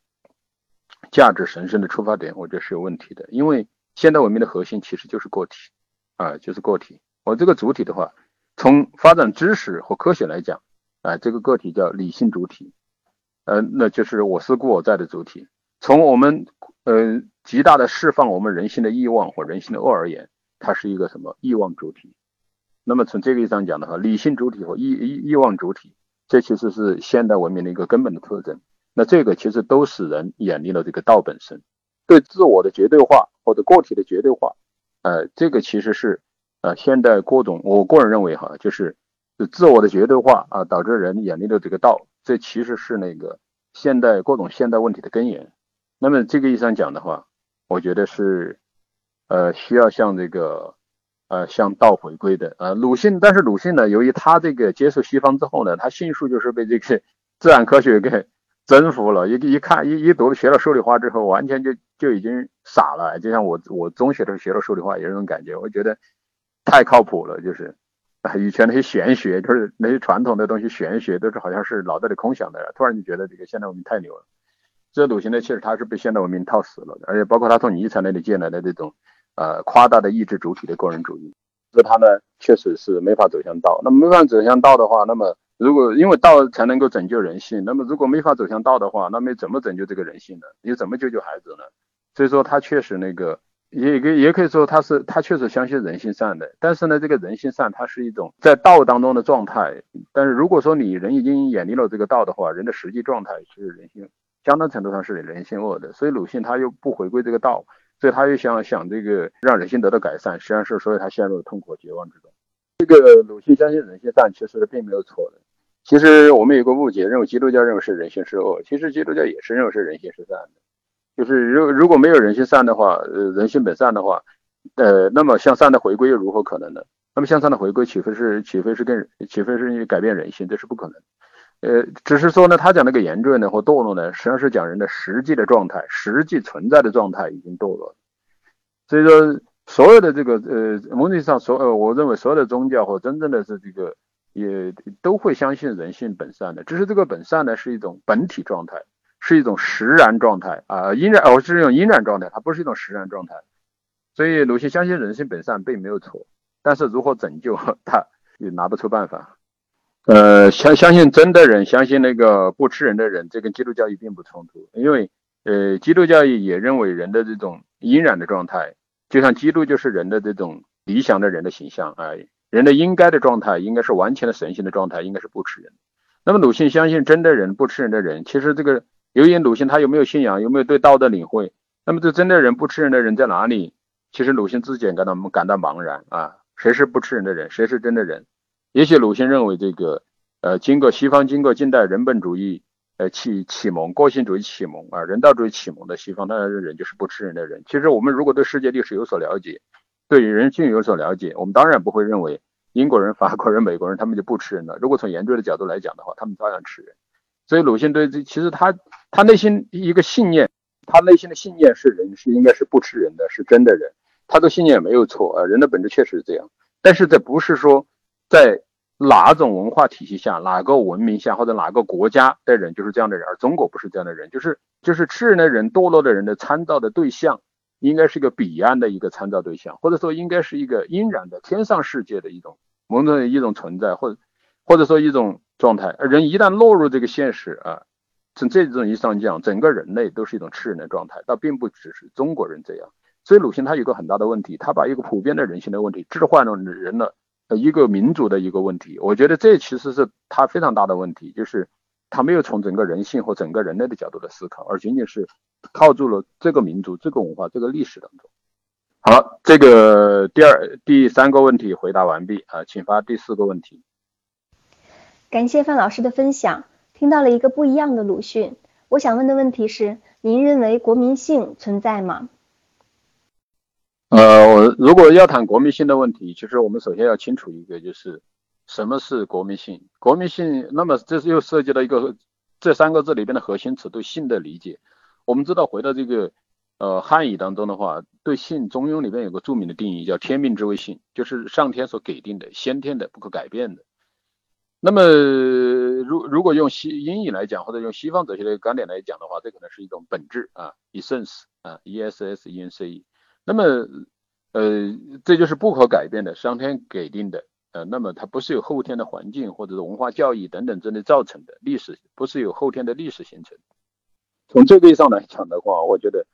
价值神圣的出发点，我觉得是有问题的。因为现代文明的核心其实就是个体啊，就是个体。我这个主体的话，从发展知识和科学来讲啊，这个个体叫理性主体，呃，那就是我思故我在的主体。从我们呃极大的释放我们人性的欲望或人性的恶而言，它是一个什么欲望主体？那么从这个意义上讲的话，理性主体和欲欲欲望主体，这其实是现代文明的一个根本的特征。那这个其实都使人远离了这个道本身，对自我的绝对化或者个体的绝对化，呃，这个其实是呃现代各种，我个人认为哈，就是自我的绝对化啊，导致人远离了这个道，这其实是那个现代各种现代问题的根源。那么这个意义上讲的话，我觉得是呃需要向这个。呃，向道回归的呃，鲁迅，但是鲁迅呢，由于他这个接受西方之后呢，他迅速就是被这个 <laughs> 自然科学给 <laughs> 征服了。一一看一一读学了数理化之后，完全就就已经傻了。就像我我中学的时候学了数理化，也是这种感觉。我觉得太靠谱了，就是以前那些玄学，就是那些传统的东西，玄学都是好像是脑袋里空想的。突然就觉得这个现代文明太牛了。这鲁迅呢，其实他是被现代文明套死了的，而且包括他从尼采那里借来的这种呃夸大的意志主体的个人主义，这他呢确实是没法走向道。那么没法走向道的话，那么如果因为道才能够拯救人性，那么如果没法走向道的话，那么怎么拯救这个人性呢？你怎么救救孩子呢？所以说他确实那个也也可以说他是他确实相信人性善的，但是呢，这个人性善它是一种在道当中的状态。但是如果说你人已经远离了这个道的话，人的实际状态是人性。相当程度上是人性恶的，所以鲁迅他又不回归这个道，所以他又想想这个让人性得到改善，实际上是所以他陷入了痛苦绝望之中。这个鲁迅相信人性善，其实并没有错的。其实我们有个误解，认为基督教认为是人性是恶，其实基督教也是认为是人性是善的。就是如如果没有人性善的话，呃，人性本善的话，呃，那么向善的回归又如何可能呢？那么向善的回归岂非是岂非是跟岂非是改变人性？这是不可能。呃，只是说呢，他讲那个严重呢或堕落呢，实际上是讲人的实际的状态，实际存在的状态已经堕落。所以说，所有的这个呃，某种意义上，所呃，我认为所有的宗教或真正的是这个，也都会相信人性本善的。只是这个本善呢，是一种本体状态，是一种实然状态啊，应然哦，是一种因然状态，它不是一种实然状态。所以鲁迅相信人性本善并没有错，但是如何拯救 <laughs> 他，也拿不出办法。呃，相相信真的人，相信那个不吃人的人，这跟基督教义并不冲突。因为，呃，基督教义也认为人的这种阴染的状态，就像基督就是人的这种理想的人的形象啊，人的应该的状态应该是完全的神性的状态，应该是不吃人。那么鲁迅相信真的人，不吃人的人，其实这个由于鲁迅他有没有信仰，有没有对道德领会，那么这真的人不吃人的人在哪里？其实鲁迅自己也感到感到茫然啊，谁是不吃人的人，谁是真的人？也许鲁迅认为这个，呃，经过西方经过近代人本主义，呃启启蒙，个性主义启蒙啊，人道主义启蒙的西方，他人就是不吃人的人。其实我们如果对世界历史有所了解，对于人性有所了解，我们当然不会认为英国人、法国人、美国人他们就不吃人了。如果从研究的角度来讲的话，他们照样吃人。所以鲁迅对这其实他他内心一个信念，他内心的信念是人是应该是不吃人的，是真的人。他的信念没有错啊，人的本质确实是这样。但是这不是说在哪种文化体系下，哪个文明下，或者哪个国家的人就是这样的人，而中国不是这样的人，就是就是吃人的人、堕落的人的参照的对象，应该是一个彼岸的一个参照对象，或者说应该是一个阴然的天上世界的一种某种一种存在，或者或者说一种状态。而人一旦落入这个现实啊，从这种意义上讲，整个人类都是一种吃人的状态，倒并不只是中国人这样。所以鲁迅他有个很大的问题，他把一个普遍的人性的问题置换了人了。呃，一个民族的一个问题，我觉得这其实是他非常大的问题，就是他没有从整个人性或整个人类的角度来思考，而仅仅是靠住了这个民族、这个文化、这个历史当中。好，这个第二、第三个问题回答完毕啊，请发第四个问题。感谢范老师的分享，听到了一个不一样的鲁迅。我想问的问题是：您认为国民性存在吗？呃，我如果要谈国民性的问题，其实我们首先要清楚一个，就是什么是国民性。国民性，那么这是又涉及到一个这三个字里边的核心词对性的理解。我们知道，回到这个呃汉语当中的话，对性，中庸里边有个著名的定义，叫天命之谓性，就是上天所给定的、先天的、不可改变的。那么，如如果用西英语来讲，或者用西方哲学的观点来讲的话，这可能是一种本质啊，essence 啊，e s s e n c e。那么，呃，这就是不可改变的，上天给定的，呃，那么它不是由后天的环境或者是文化教育等等之类造成的历史，不是由后天的历史形成。从这个意义上来讲的话，我觉得，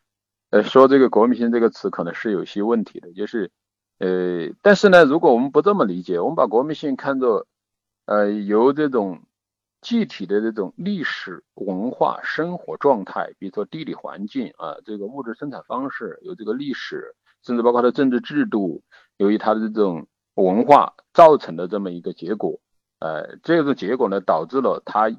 呃，说这个国民性这个词可能是有些问题的，就是，呃，但是呢，如果我们不这么理解，我们把国民性看作，呃，由这种具体的这种历史文化生活状态，比如说地理环境啊，这个物质生产方式，有这个历史，甚至包括它的政治制度，由于它的这种文化造成的这么一个结果，呃，这个结果呢，导致了它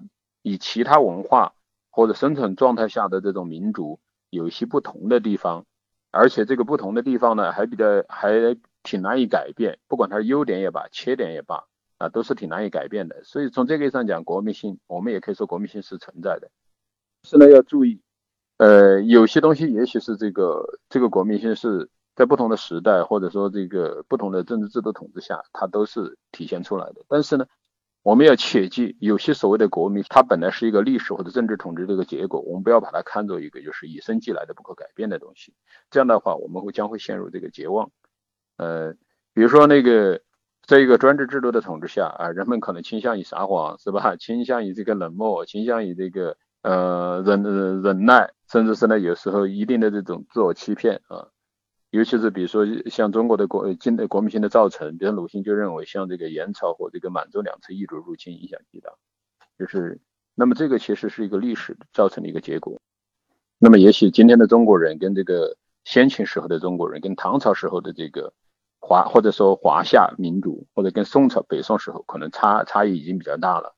与其他文化或者生存状态下的这种民族有一些不同的地方，而且这个不同的地方呢，还比较还挺难以改变，不管它是优点也罢，缺点也罢。啊，都是挺难以改变的，所以从这个意义上讲，国民性我们也可以说国民性是存在的。是呢，要注意，呃，有些东西也许是这个这个国民性是在不同的时代或者说这个不同的政治制度统治下，它都是体现出来的。但是呢，我们要切记，有些所谓的国民，它本来是一个历史或者政治统治的一个结果，我们不要把它看作一个就是与生俱来的不可改变的东西。这样的话，我们会将会陷入这个绝望。呃，比如说那个，在一个专制制度的统治下啊，人们可能倾向于撒谎，是吧？<laughs> 倾向于这个冷漠，倾向于这个呃忍忍耐，甚至是呢有时候一定的这种自我欺骗啊。尤其是比如说像中国的国近代国民性的造成，比如鲁迅就认为像这个元朝和这个满洲两次异族入侵影响极大，就是那么这个其实是一个历史造成的一个结果。那么也许今天的中国人跟这个先秦时候的中国人，跟唐朝时候的这个华或者说华夏民族，或者跟宋朝北宋时候可能差差异已经比较大了。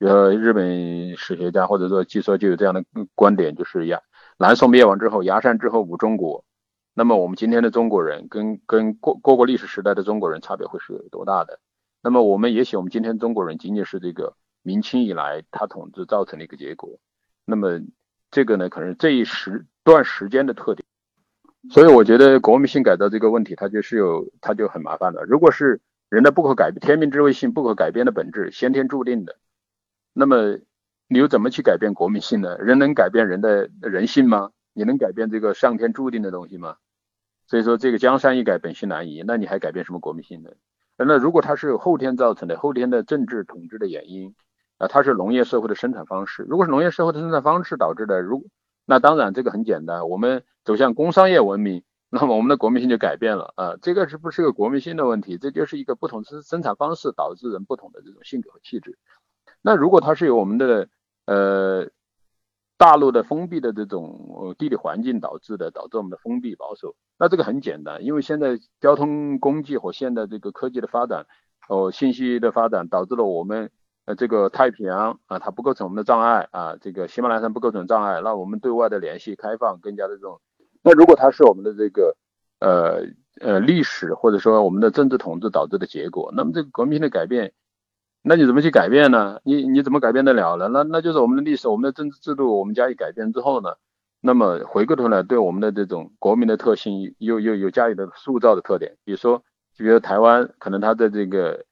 比如日本史学家或者说据说就有这样的观点，就是呀，南宋灭亡之后，崖山之后无中国。那么我们今天的中国人跟跟过过过历史时代的中国人差别会是有多大的？那么我们也许我们今天中国人仅仅是这个明清以来他统治造成的一个结果。那么这个呢，可能这一时段时间的特点。所以我觉得国民性改造这个问题，它就是有它就很麻烦了。如果是人的不可改、天命之谓性不可改变的本质，先天注定的，那么你又怎么去改变国民性呢？人能改变人的人性吗？你能改变这个上天注定的东西吗？所以说这个江山易改，本性难移。那你还改变什么国民性呢？那如果它是有后天造成的，后天的政治统治的原因啊，它是农业社会的生产方式。如果是农业社会的生产方式导致的，如那当然这个很简单，我们走向工商业文明，那么我们的国民性就改变了啊。这个是不是个国民性的问题？这就是一个不同生生产方式导致人不同的这种性格和气质。那如果它是由我们的呃。大陆的封闭的这种地理环境导致的，导致我们的封闭保守。那这个很简单，因为现在交通工具和现在这个科技的发展，哦，信息的发展，导致了我们呃这个太平洋啊，它不构成我们的障碍啊，这个喜马拉雅山不构成障碍，那我们对外的联系开放更加的这种。那如果它是我们的这个呃呃历史或者说我们的政治统治导致的结果，那么这个革命的改变。那你怎么去改变呢？你你怎么改变得了呢？那那就是我们的历史，我们的政治制度，我们加以改变之后呢，那么回过头来对我们的这种国民的特性又又有加以的塑造的特点。比如说，就比如台湾，可能它的这个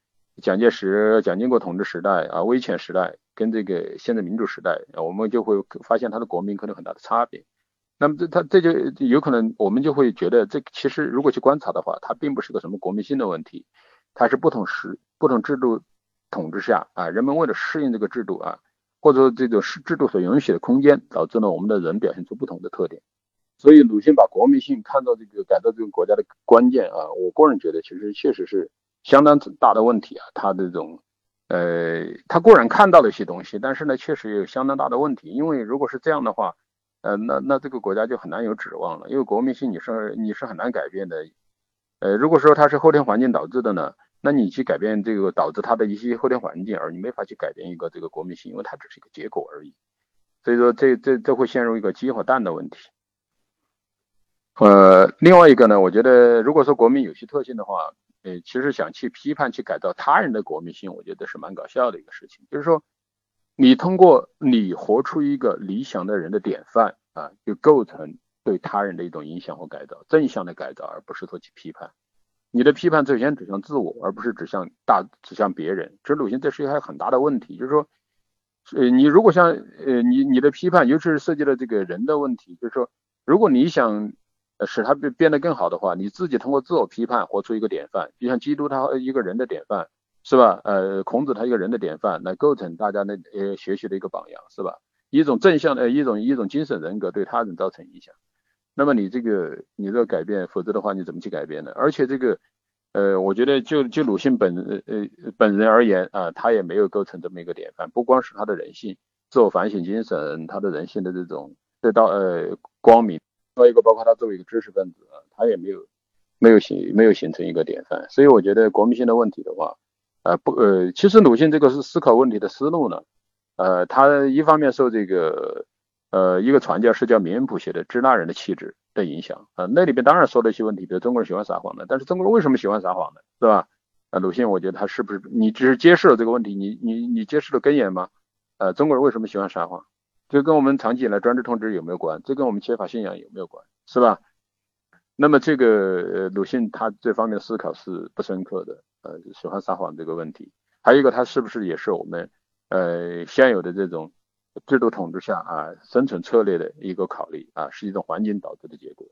蒋介石、蒋经国统治时代啊，威权时代跟这个现在民主时代，我们就会发现它的国民可能很大的差别。那么这它这就有可能我们就会觉得，这其实如果去观察的话，它并不是个什么国民性的问题，它是不同时不同制度。统治下啊，人们为了适应这个制度啊，或者说这种是制度所允许的空间，导致了我们的人表现出不同的特点。所以鲁迅把国民性看到这个改造这个国家的关键啊，我个人觉得其实确实是相当大的问题啊。他这种呃，他固然看到了一些东西，但是呢，确实有相当大的问题。因为如果是这样的话，呃，那那这个国家就很难有指望了。因为国民性你是你是很难改变的。呃，如果说它是后天环境导致的呢？那你去改变这个导致它的一些后天环境，而你没法去改变一个这个国民性，因为它只是一个结果而已。所以说，这这这会陷入一个鸡和蛋的问题。呃，另外一个呢，我觉得如果说国民有些特性的话，呃，其实想去批判去改造他人的国民性，我觉得是蛮搞笑的一个事情。就是说，你通过你活出一个理想的人的典范啊，就构成对他人的一种影响和改造，正向的改造，而不是说去批判。你的批判首先指向自我，而不是指向大指向别人。其实鲁迅这是一个很大的问题，就是说，呃，你如果像呃你你的批判，尤其是涉及了这个人的问题，就是说，如果你想使他变变得更好的话，你自己通过自我批判活出一个典范，就像基督他一个人的典范，是吧？呃，孔子他一个人的典范，来构成大家的呃学习的一个榜样，是吧？一种正向的一种一种精神人格对他人造成影响。那么你这个你这个改变，否则的话你怎么去改变呢？而且这个，呃，我觉得就就鲁迅本呃本人而言啊，他也没有构成这么一个典范。不光是他的人性、自我反省精神，他的人性的这种得到呃光明，另外一个包括他作为一个知识分子啊，他也没有没有形没有形成一个典范。所以我觉得国民性的问题的话，啊不呃，其实鲁迅这个是思考问题的思路呢，呃，他一方面受这个。呃，一个传教士叫米恩普写的《支那人的气质》的影响啊，那里边当然说了一些问题，比如中国人喜欢撒谎的，但是中国人为什么喜欢撒谎呢？是吧？啊，鲁迅，我觉得他是不是你只是揭示了这个问题，你你你揭示了根源吗？呃，中国人为什么喜欢撒谎？这跟我们长期以来专制统治有没有关？这跟我们缺乏信仰有没有关？是吧？那么这个呃，鲁迅他这方面的思考是不深刻的，呃，喜欢撒谎这个问题。还有一个他是不是也是我们呃现有的这种制度统治下啊生存策略的一个考虑啊，是一种环境导致的结果。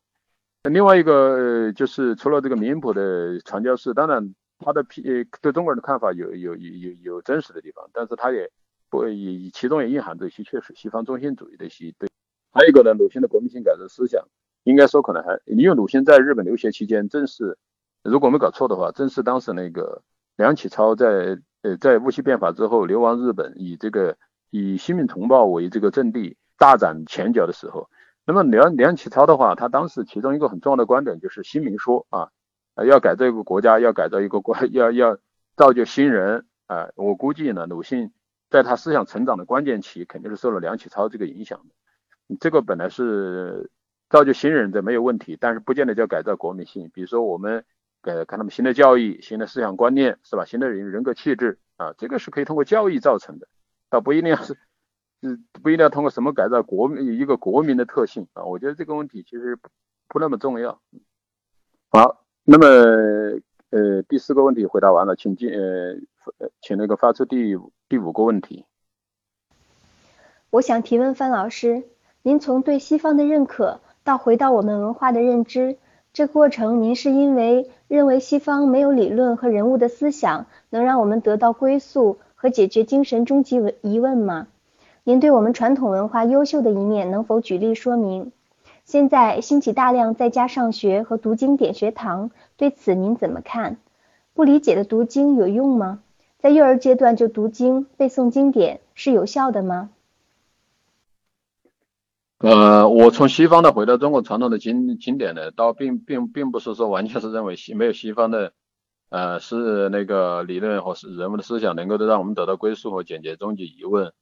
那另外一个就是除了这个民谱的传教士，当然他的批对中国人的看法有有有有有真实的地方，但是他也不也其中也蕴含着一些确实西方中心主义的一些对。还有一个呢，鲁迅的国民性改革思想，应该说可能还因为鲁迅在日本留学期间，正是如果没搞错的话，正是当时那个梁启超在呃在戊戌变法之后流亡日本，以这个以新民同胞为这个阵地大展拳脚的时候。那么梁梁启超的话，他当时其中一个很重要的观点就是新民说啊，要改造一个国家，要改造一个国，要要造就新人啊。我估计呢，鲁迅在他思想成长的关键期，肯定是受了梁启超这个影响的。这个本来是造就新人的没有问题，但是不见得叫改造国民性。比如说我们改看他们新的教育、新的思想观念，是吧？新的人人格气质啊，这个是可以通过教育造成的，倒不一定是。是不一定要通过什么改造国民一个国民的特性啊，我觉得这个问题其实不那么重要。好，那么呃第四个问题回答完了，请进呃请那个发出第第五个问题。我想提问范老师，您从对西方的认可到回到我们文化的认知，这过程您是因为认为西方没有理论和人物的思想能让我们得到归宿和解决精神终极疑问吗？您对我们传统文化优秀的一面能否举例说明？现在兴起大量在家上学和读经典学堂，对此您怎么看？不理解的读经有用吗？在幼儿阶段就读经背诵经典是有效的吗？呃，我从西方的回到中国传统的经经典呢，倒并并并不是说完全是认为西没有西方的呃是那个理论或是人物的思想能够让我们得到归宿和解决终极疑问。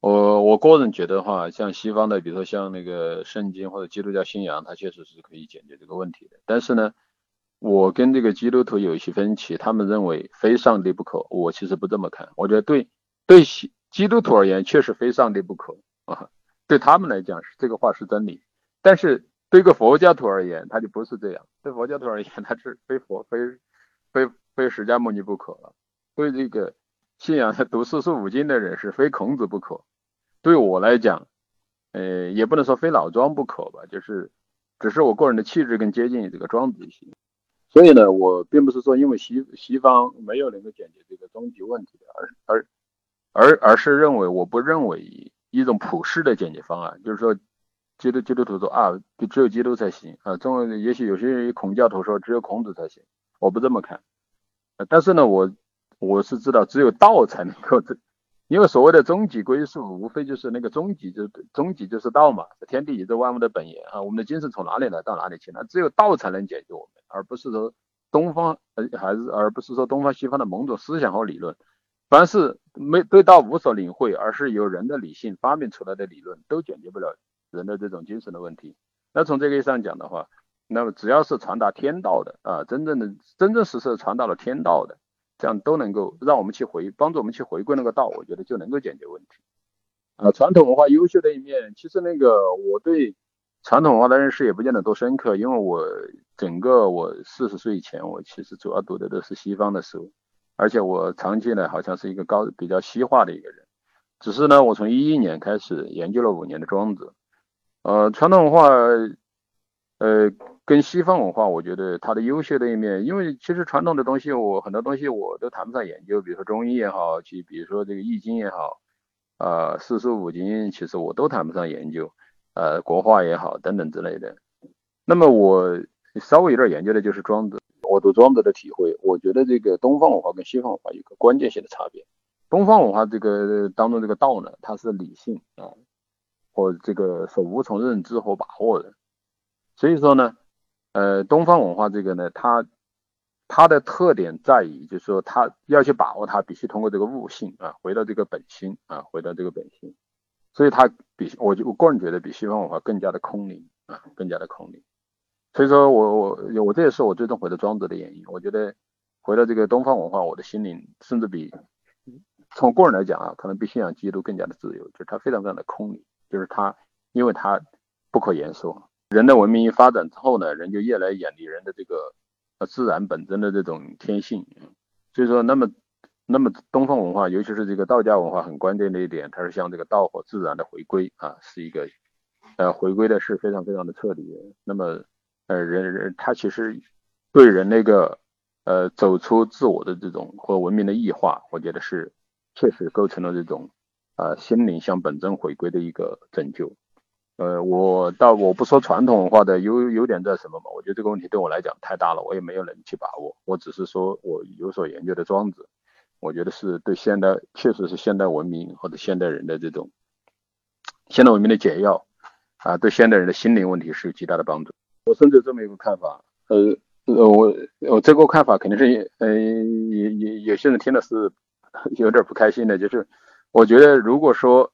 我我个人觉得话，像西方的，比如说像那个圣经或者基督教信仰，它确实是可以解决这个问题的。但是呢，我跟这个基督徒有一些分歧，他们认为非上帝不可，我其实不这么看。我觉得对对基督徒而言，确实非上帝不可啊，对他们来讲是这个话是真理。但是对个佛教徒而言，他就不是这样。对佛教徒而言，他是非佛非非非释迦牟尼不可了。对这个。信仰读四书五经的人是非孔子不可。对我来讲，呃，也不能说非老庄不可吧，就是，只是我个人的气质更接近于这个庄子一些。所以呢，我并不是说因为西西方没有能够解决这个终极问题的，而而而而是认为我不认为一种普世的解决方案，就是说，基督基督徒说啊，就只有基督才行啊，中也许有些人孔教徒说只有孔子才行，我不这么看。但是呢，我。我是知道，只有道才能够这，因为所谓的终极归宿，无非就是那个终极，就终极就是道嘛，天地宇宙万物的本源啊。我们的精神从哪里来到哪里去？那只有道才能解决我们，而不是说东方，呃，还是而不是说东方西方的某种思想和理论。凡是没对道无所领会，而是由人的理性发明出来的理论，都解决不了人的这种精神的问题。那从这个意义上讲的话，那么只要是传达天道的啊，真正的真真实实传达了天道的。这样都能够让我们去回帮助我们去回归那个道，我觉得就能够解决问题。啊，传统文化优秀的一面，其实那个我对传统文化的认识也不见得多深刻，因为我整个我四十岁以前，我其实主要读的都是西方的书，而且我长期呢好像是一个高比较西化的一个人。只是呢，我从一一年开始研究了五年的庄子，呃，传统文化，呃。跟西方文化，我觉得它的优秀的一面，因为其实传统的东西，我很多东西我都谈不上研究，比如说中医也好，其比如说这个易经也好，啊四书五经，其实我都谈不上研究，呃国画也好等等之类的。那么我稍微有点研究的就是庄子，我读庄子的体会，我觉得这个东方文化跟西方文化有个关键性的差别。东方文化这个当中这个道呢，它是理性啊，或这个是无从认知和把握的，所以说呢。呃，东方文化这个呢，它它的特点在于，就是说，它要去把握它，必须通过这个悟性啊，回到这个本心啊，回到这个本心，所以它比我就我个人觉得比西方文化更加的空灵啊，更加的空灵。所以说我我我这也是我最终回到庄子的原因。我觉得回到这个东方文化，我的心灵甚至比从个人来讲啊，可能比信仰基督更加的自由，就是它非常非常的空灵，就是它因为它不可言说。人的文明一发展之后呢，人就越来远离人的这个呃自然本真的这种天性，所以说，那么那么东方文化，尤其是这个道家文化，很关键的一点，它是向这个道和自然的回归啊，是一个呃回归的是非常非常的彻底。那么呃人人他其实对人那个呃走出自我的这种和文明的异化，我觉得是确实构成了这种啊心灵向本真回归的一个拯救。呃，我倒我不说传统文化的优优点在什么嘛，我觉得这个问题对我来讲太大了，我也没有能力去把握。我只是说我有所研究的庄子，我觉得是对现代确实是现代文明或者现代人的这种现代文明的解药啊，对现代人的心灵问题是有极大的帮助。我甚至有这么一个看法，呃呃，我我这个看法肯定是呃也也有些人听的是 <laughs> 有点不开心的，就是我觉得如果说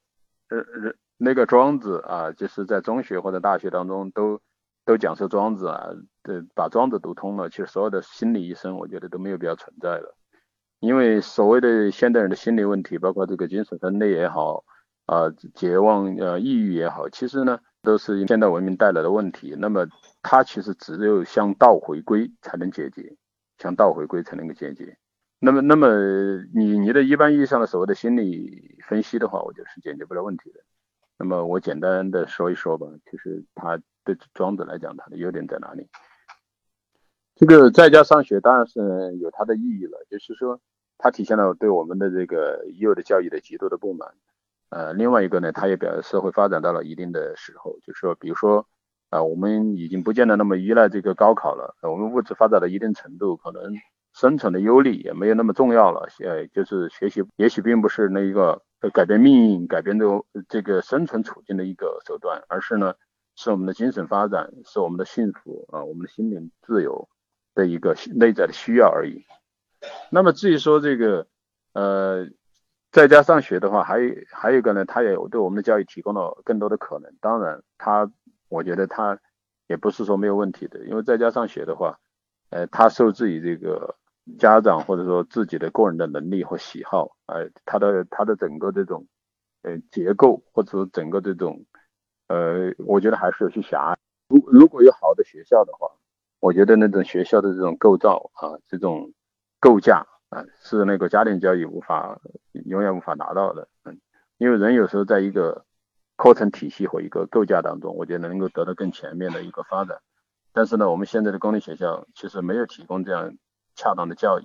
呃呃。那个庄子啊，就是在中学或者大学当中都都讲授庄子啊，对，把庄子读通了，其实所有的心理医生，我觉得都没有必要存在了。因为所谓的现代人的心理问题，包括这个精神分裂也好，啊，绝望、呃，抑郁也好，其实呢，都是现代文明带来的问题。那么它其实只有向道回归才能解决，向道回归才能够解决。那么，那么你你的一般意义上的所谓的心理分析的话，我觉得是解决不了问题的。那么我简单的说一说吧，其实他对庄子来讲，他的优点在哪里？这个在家上学当然是有它的意义了，就是说它体现了对我们的这个已有的教育的极度的不满。呃，另外一个呢，它也表示社会发展到了一定的时候，就是说，比如说啊，我们已经不见得那么依赖这个高考了，我们物质发展到一定程度，可能生存的优劣也没有那么重要了。呃，就是学习也许并不是那一个。呃改变命运、改变的这个生存处境的一个手段，而是呢，是我们的精神发展，是我们的幸福啊，我们的心灵自由的一个内在的需要而已。那么至于说这个呃，在家上学的话，还还有一个呢，它也对我们的教育提供了更多的可能。当然，它我觉得它也不是说没有问题的，因为在家上学的话，呃，它受制于这个。家长或者说自己的个人的能力和喜好，哎，他的他的整个这种呃结构或者说整个这种呃，我觉得还是有些狭隘。如如果有好的学校的话，我觉得那种学校的这种构造啊，这种构架啊，是那个家庭教育无法永远无法达到的。嗯，因为人有时候在一个课程体系和一个构架当中，我觉得能够得到更全面的一个发展。但是呢，我们现在的公立学校其实没有提供这样。恰当的教育，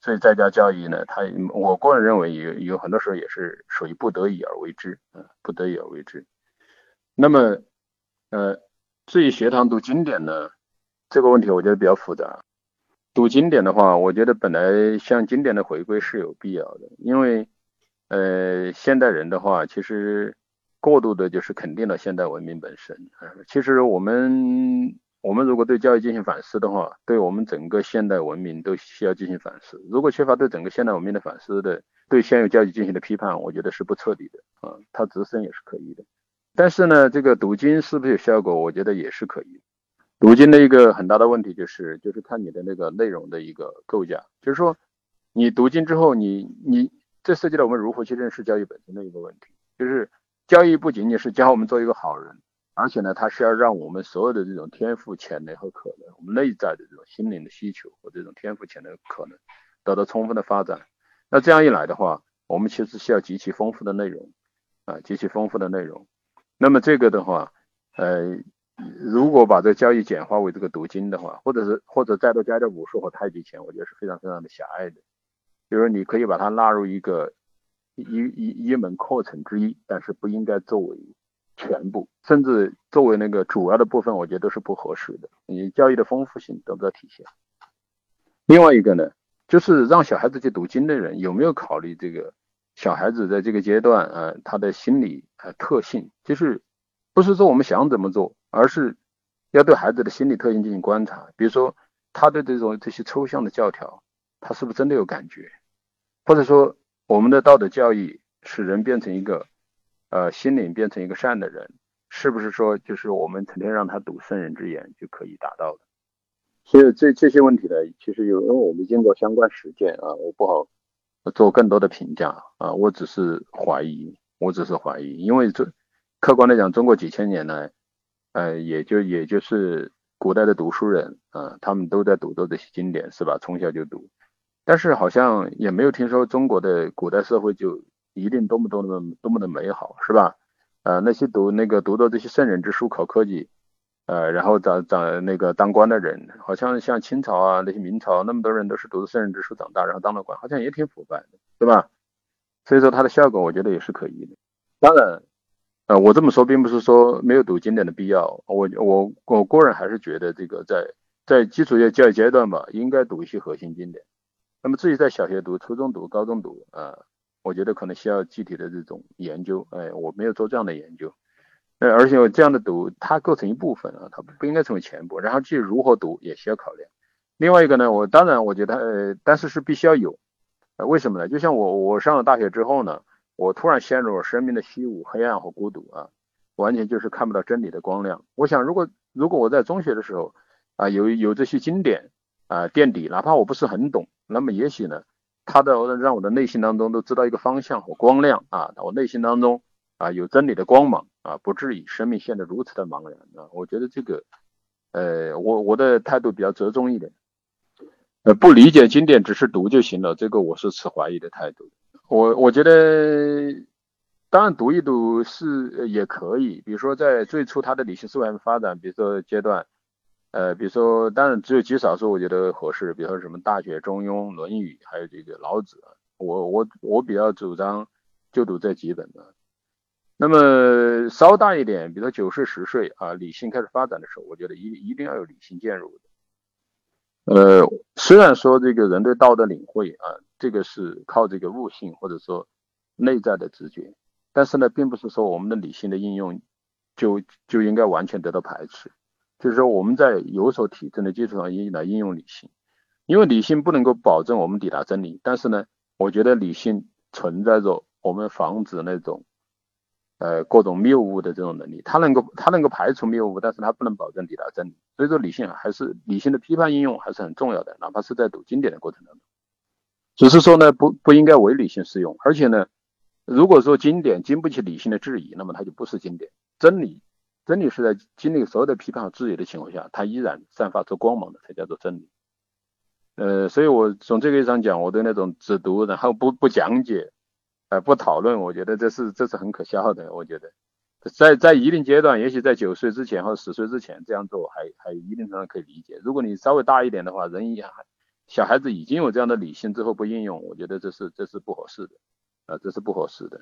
所以在家教育呢，他我个人认为有有很多时候也是属于不得已而为之，嗯，不得已而为之。那么，呃，至于学堂读经典呢，这个问题我觉得比较复杂。读经典的话，我觉得本来向经典的回归是有必要的，因为，呃，现代人的话，其实过度的就是肯定了现代文明本身。其实我们。我们如果对教育进行反思的话，对我们整个现代文明都需要进行反思。如果缺乏对整个现代文明的反思的，对现有教育进行的批判，我觉得是不彻底的啊。它直升也是可以的，但是呢，这个读经是不是有效果？我觉得也是可以。读经的一个很大的问题就是，就是看你的那个内容的一个构架，就是说你读经之后，你你这涉及到我们如何去认识教育本身的一个问题，就是教育不仅仅是教我们做一个好人。而且呢，它是要让我们所有的这种天赋潜能和可能，我们内在的这种心灵的需求和这种天赋潜能可能得到充分的发展。那这样一来的话，我们其实需要极其丰富的内容啊，极其丰富的内容。那么这个的话，呃，如果把这个教育简化为这个读经的话，或者是或者再多加点武术和太极拳，我觉得是非常非常的狭隘的。就是你可以把它纳入一个一一一门课程之一，但是不应该作为。全部，甚至作为那个主要的部分，我觉得都是不合适的。你教育的丰富性得不到体现。另外一个呢，就是让小孩子去读经的人有没有考虑这个小孩子在这个阶段啊，他的心理啊特性，就是不是说我们想怎么做，而是要对孩子的心理特性进行观察。比如说，他对这种这些抽象的教条，他是不是真的有感觉？或者说，我们的道德教育使人变成一个。呃，心灵变成一个善的人，是不是说就是我们成天让他读圣人之言就可以达到的？所以这这些问题呢，其实有因为我没经过相关实践啊，我不好做更多的评价啊。我只是怀疑，我只是怀疑，因为这客观来讲，中国几千年来，呃，也就也就是古代的读书人啊，他们都在读读这些经典，是吧？从小就读。但是好像也没有听说中国的古代社会就一定多么多么多么的美好，是吧？呃，那些读那个读到这些圣人之书考科举，呃，然后长长那个当官的人，好像像清朝啊那些明朝那么多人都是读的圣人之书长大，然后当了官，好像也挺腐败的，对吧？所以说它的效果我觉得也是可疑的。当然，呃，我这么说并不是说没有读经典的必要，我我我个人还是觉得这个在在基础教育阶段吧，应该读一些核心经典。那么至于在小学读、初中读、高中读，啊，我觉得可能需要具体的这种研究。哎，我没有做这样的研究。呃，而且这样的读，它构成一部分啊，它不应该成为全部。然后至于如何读，也需要考量。另外一个呢，我当然我觉得，呃，但是是必须要有。呃，为什么呢？就像我我上了大学之后呢，我突然陷入了生命的虚无、黑暗和孤独啊，完全就是看不到真理的光亮。我想，如果如果我在中学的时候啊，有有这些经典啊垫底，哪怕我不是很懂。那么也许呢，他的让我的内心当中都知道一个方向和光亮啊，我内心当中啊有真理的光芒啊，不至于生命陷得如此的茫然啊。我觉得这个，呃，我我的态度比较折中一点，呃，不理解经典只是读就行了，这个我是持怀疑的态度。我我觉得，当然读一读是也可以，比如说在最初他的理性思维发展，比如说阶段。呃，比如说，当然只有极少数我觉得合适，比如说什么《大学》《中庸》《论语》，还有这个《老子》，我我我比较主张就读这几本的。那么稍大一点，比如说九岁十岁啊，理性开始发展的时候，我觉得一一定要有理性介入的。呃，虽然说这个人对道德领会啊，这个是靠这个悟性或者说内在的直觉，但是呢，并不是说我们的理性的应用就就应该完全得到排斥。就是说，我们在有所体证的基础上应来应用理性，因为理性不能够保证我们抵达真理，但是呢，我觉得理性存在着我们防止那种呃各种谬误的这种能力，它能够它能够排除谬误，但是它不能保证抵达真理。所以说，理性还是理性的批判应用还是很重要的，哪怕是在读经典的过程当中，只是说呢，不不应该唯理性适用，而且呢，如果说经典经不起理性的质疑，那么它就不是经典，真理。真理是在经历所有的批判和质疑的情况下，它依然散发出光芒的，才叫做真理。呃，所以我从这个意义上讲，我对那种只读然后不不讲解，呃，不讨论，我觉得这是这是很可笑的。我觉得在在一定阶段，也许在九岁之前或十岁之前这样做还还一定程度上可以理解。如果你稍微大一点的话，人也还小孩子已经有这样的理性之后不应用，我觉得这是这是不合适的，啊，这是不合适的。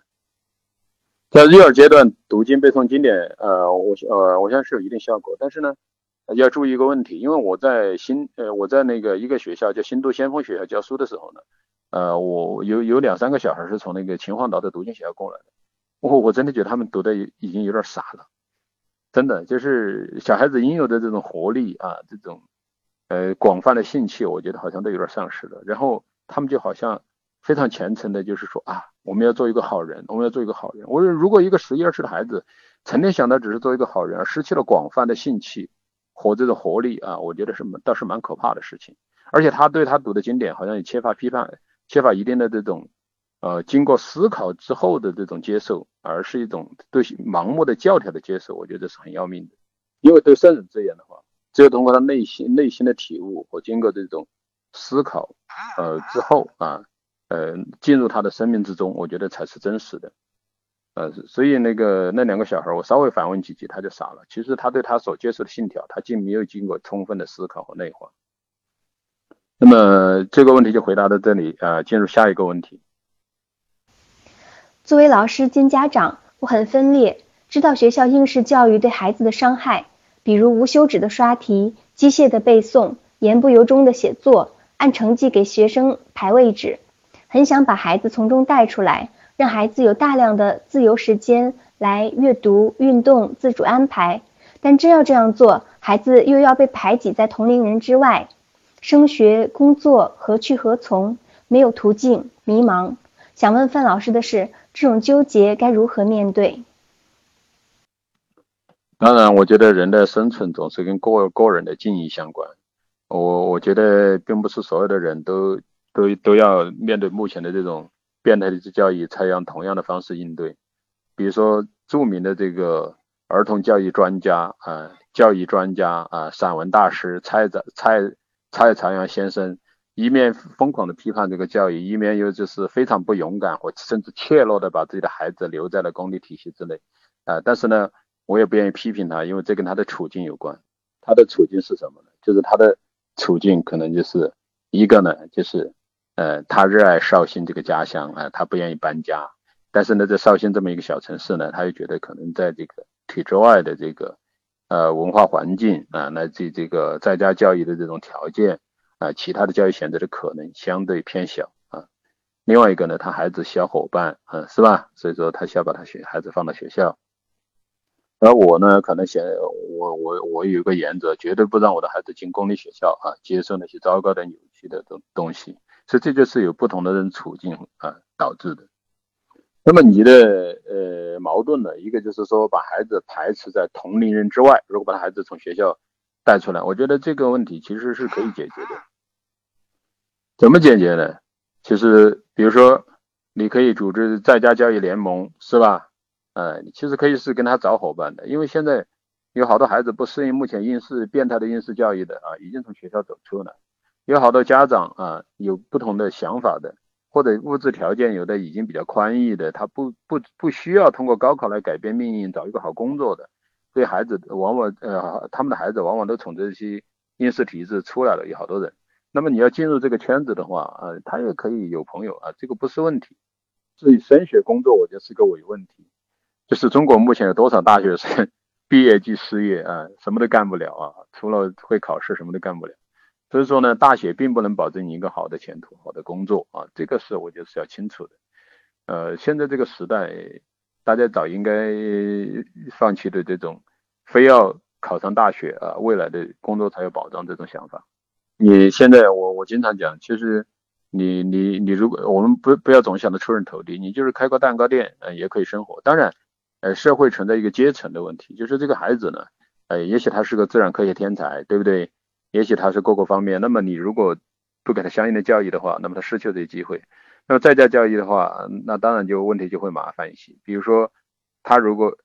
在幼儿阶段读经背诵经典，呃，我呃，我相信是有一定效果，但是呢，要注意一个问题，因为我在新呃，我在那个一个学校叫新都先锋学校教书的时候呢，呃，我有有两三个小孩是从那个秦皇岛的读经学校过来的，我我真的觉得他们读的已经有点傻了，真的就是小孩子应有的这种活力啊，这种呃广泛的兴趣，我觉得好像都有点丧失了，然后他们就好像。非常虔诚的，就是说啊，我们要做一个好人，我们要做一个好人。我说，如果一个十一二岁的孩子成天想到只是做一个好人，而失去了广泛的兴趣和这种活力啊，我觉得是倒是蛮可怕的事情。而且他对他读的经典好像也缺乏批判，缺乏一定的这种呃经过思考之后的这种接受，而是一种对盲目的教条的接受。我觉得是很要命的。因为对圣人这样的话，只有通过他内心内心的体悟和经过这种思考呃之后啊。呃，进入他的生命之中，我觉得才是真实的。呃，所以那个那两个小孩，我稍微反问几句，他就傻了。其实他对他所接受的信条，他竟没有经过充分的思考和内化。那么这个问题就回答到这里啊，进入下一个问题。作为老师兼家长，我很分裂，知道学校应试教育对孩子的伤害，比如无休止的刷题、机械的背诵、言不由衷的写作、按成绩给学生排位置。很想把孩子从中带出来，让孩子有大量的自由时间来阅读、运动、自主安排。但真要这样做，孩子又要被排挤在同龄人之外，升学、工作何去何从？没有途径，迷茫。想问范老师的是，这种纠结该如何面对？当然，我觉得人的生存总是跟个个人的境遇相关。我我觉得，并不是所有的人都。都都要面对目前的这种变态的教育，采用同样的方式应对。比如说，著名的这个儿童教育专家啊，教育专家啊，散文大师蔡蔡蔡朝阳先生，一面疯狂的批判这个教育，一面又就是非常不勇敢或甚至怯懦的把自己的孩子留在了公立体系之内，啊，但是呢，我也不愿意批评他，因为这跟他的处境有关。他的处境是什么呢？就是他的处境可能就是一个呢，就是呃，他热爱绍兴这个家乡啊，他不愿意搬家，但是呢，在绍兴这么一个小城市呢，他又觉得可能在这个体制外的这个呃文化环境啊，乃至这个在家教育的这种条件。啊，其他的教育选择的可能相对偏小啊。另外一个呢，他孩子需要伙伴，嗯，是吧？所以说他需要把他学孩子放到学校。而我呢，可能想我我我有个原则，绝对不让我的孩子进公立学校啊，接受那些糟糕的、扭曲的东东西。所以这就是有不同的人处境啊导致的。那么你的呃矛盾呢，一个就是说把孩子排斥在同龄人之外，如果把孩子从学校带出来，我觉得这个问题其实是可以解决的。怎么解决呢？其实，比如说，你可以组织在家教育联盟，是吧？呃，其实可以是跟他找伙伴的，因为现在有好多孩子不适应目前应试变态的应试教育的啊，已经从学校走出了；有好多家长啊，有不同的想法的，或者物质条件有的已经比较宽裕的，他不不不需要通过高考来改变命运，找一个好工作的，对孩子往往呃，他们的孩子往往都从这些应试体制出来了，有好多人。那么你要进入这个圈子的话，啊，他也可以有朋友啊，这个不是问题。至于升学工作，我觉得是个伪问题。就是中国目前有多少大学生 <laughs> 毕业即失业啊，什么都干不了啊，除了会考试什么都干不了。所以说呢，大学并不能保证你一个好的前途、好的工作啊，这个是我觉得是要清楚的。呃，现在这个时代，大家早应该放弃的这种非要考上大学啊，未来的工作才有保障这种想法。你现在我我经常讲，其实你你你如果我们不不要总想着出人头地，你就是开个蛋糕店，呃也可以生活。当然，呃社会存在一个阶层的问题，就是这个孩子呢，呃也许他是个自然科学天才，对不对？也许他是各个方面，那么你如果不给他相应的教育的话，那么他失去这些机会。那么在家教育的话，那当然就问题就会麻烦一些。比如说他如果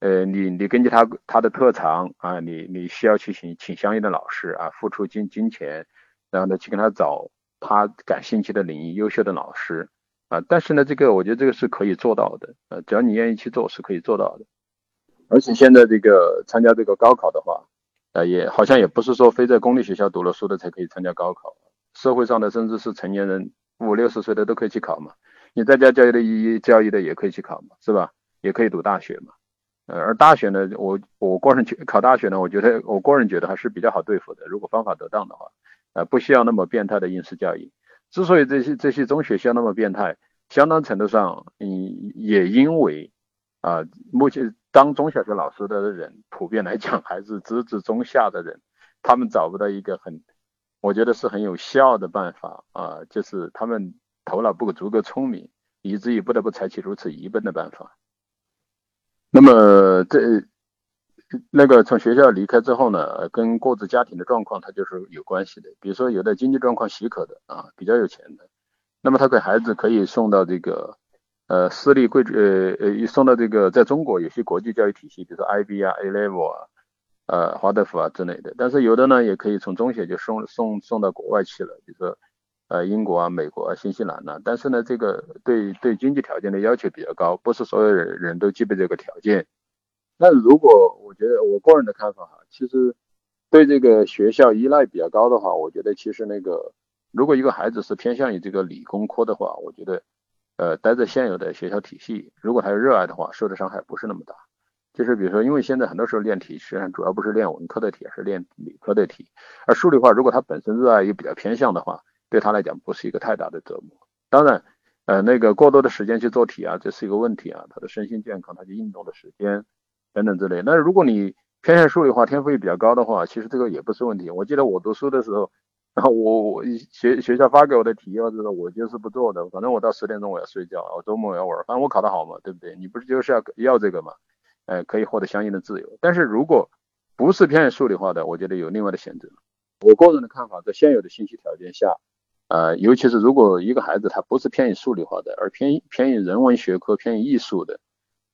呃，你你根据他他的特长啊，你你需要去请请相应的老师啊，付出金金钱，然后呢去跟他找他感兴趣的领域优秀的老师啊。但是呢，这个我觉得这个是可以做到的，呃，只要你愿意去做，是可以做到的。而且现在这个参加这个高考的话，呃，也好像也不是说非在公立学校读了书的才可以参加高考，社会上的甚至是成年人五六十岁的都可以去考嘛。你在家教育的一教育的也可以去考嘛，是吧？也可以读大学嘛。呃，而大学呢，我我个人去考大学呢，我觉得我个人觉得还是比较好对付的。如果方法得当的话，呃，不需要那么变态的应试教育。之所以这些这些中学校那么变态，相当程度上，嗯，也因为啊，目前当中小学老师的人，普遍来讲还是资质中下的人，他们找不到一个很，我觉得是很有效的办法啊，就是他们头脑不够足够聪明，以至于不得不采取如此愚笨的办法。那么这那个从学校离开之后呢，跟各自家庭的状况它就是有关系的。比如说有的经济状况许可的啊，比较有钱的，那么他给孩子可以送到这个呃私立贵族呃呃送到这个在中国有些国际教育体系，比如说 IB 啊、A Level 啊、呃华德福啊之类的。但是有的呢也可以从中学就送送送到国外去了，比如说。呃，英国啊，美国啊，新西兰呐，但是呢，这个对对经济条件的要求比较高，不是所有人人都具备这个条件。那如果我觉得我个人的看法哈，其实对这个学校依赖比较高的话，我觉得其实那个如果一个孩子是偏向于这个理工科的话，我觉得呃待在现有的学校体系，如果他热爱的话，受的伤害不是那么大。就是比如说，因为现在很多时候练题实际上主要不是练文科的题，而是练理科的题。而数理化如果他本身热爱又比较偏向的话，对他来讲不是一个太大的折磨，当然，呃，那个过多的时间去做题啊，这是一个问题啊，他的身心健康，他的运动的时间等等之类。那如果你偏向数理化，天赋也比较高的话，其实这个也不是问题。我记得我读书的时候，然后我我学学校发给我的题，或者说我就是不做的，反正我到十点钟我要睡觉，我周末我要玩，反正我考得好嘛，对不对？你不是就是要要这个嘛？呃，可以获得相应的自由。但是如果不是偏于数理化的，我觉得有另外的选择。我个人的看法，在现有的信息条件下。呃，尤其是如果一个孩子他不是偏于数理化的，而偏偏于人文学科、偏于艺术的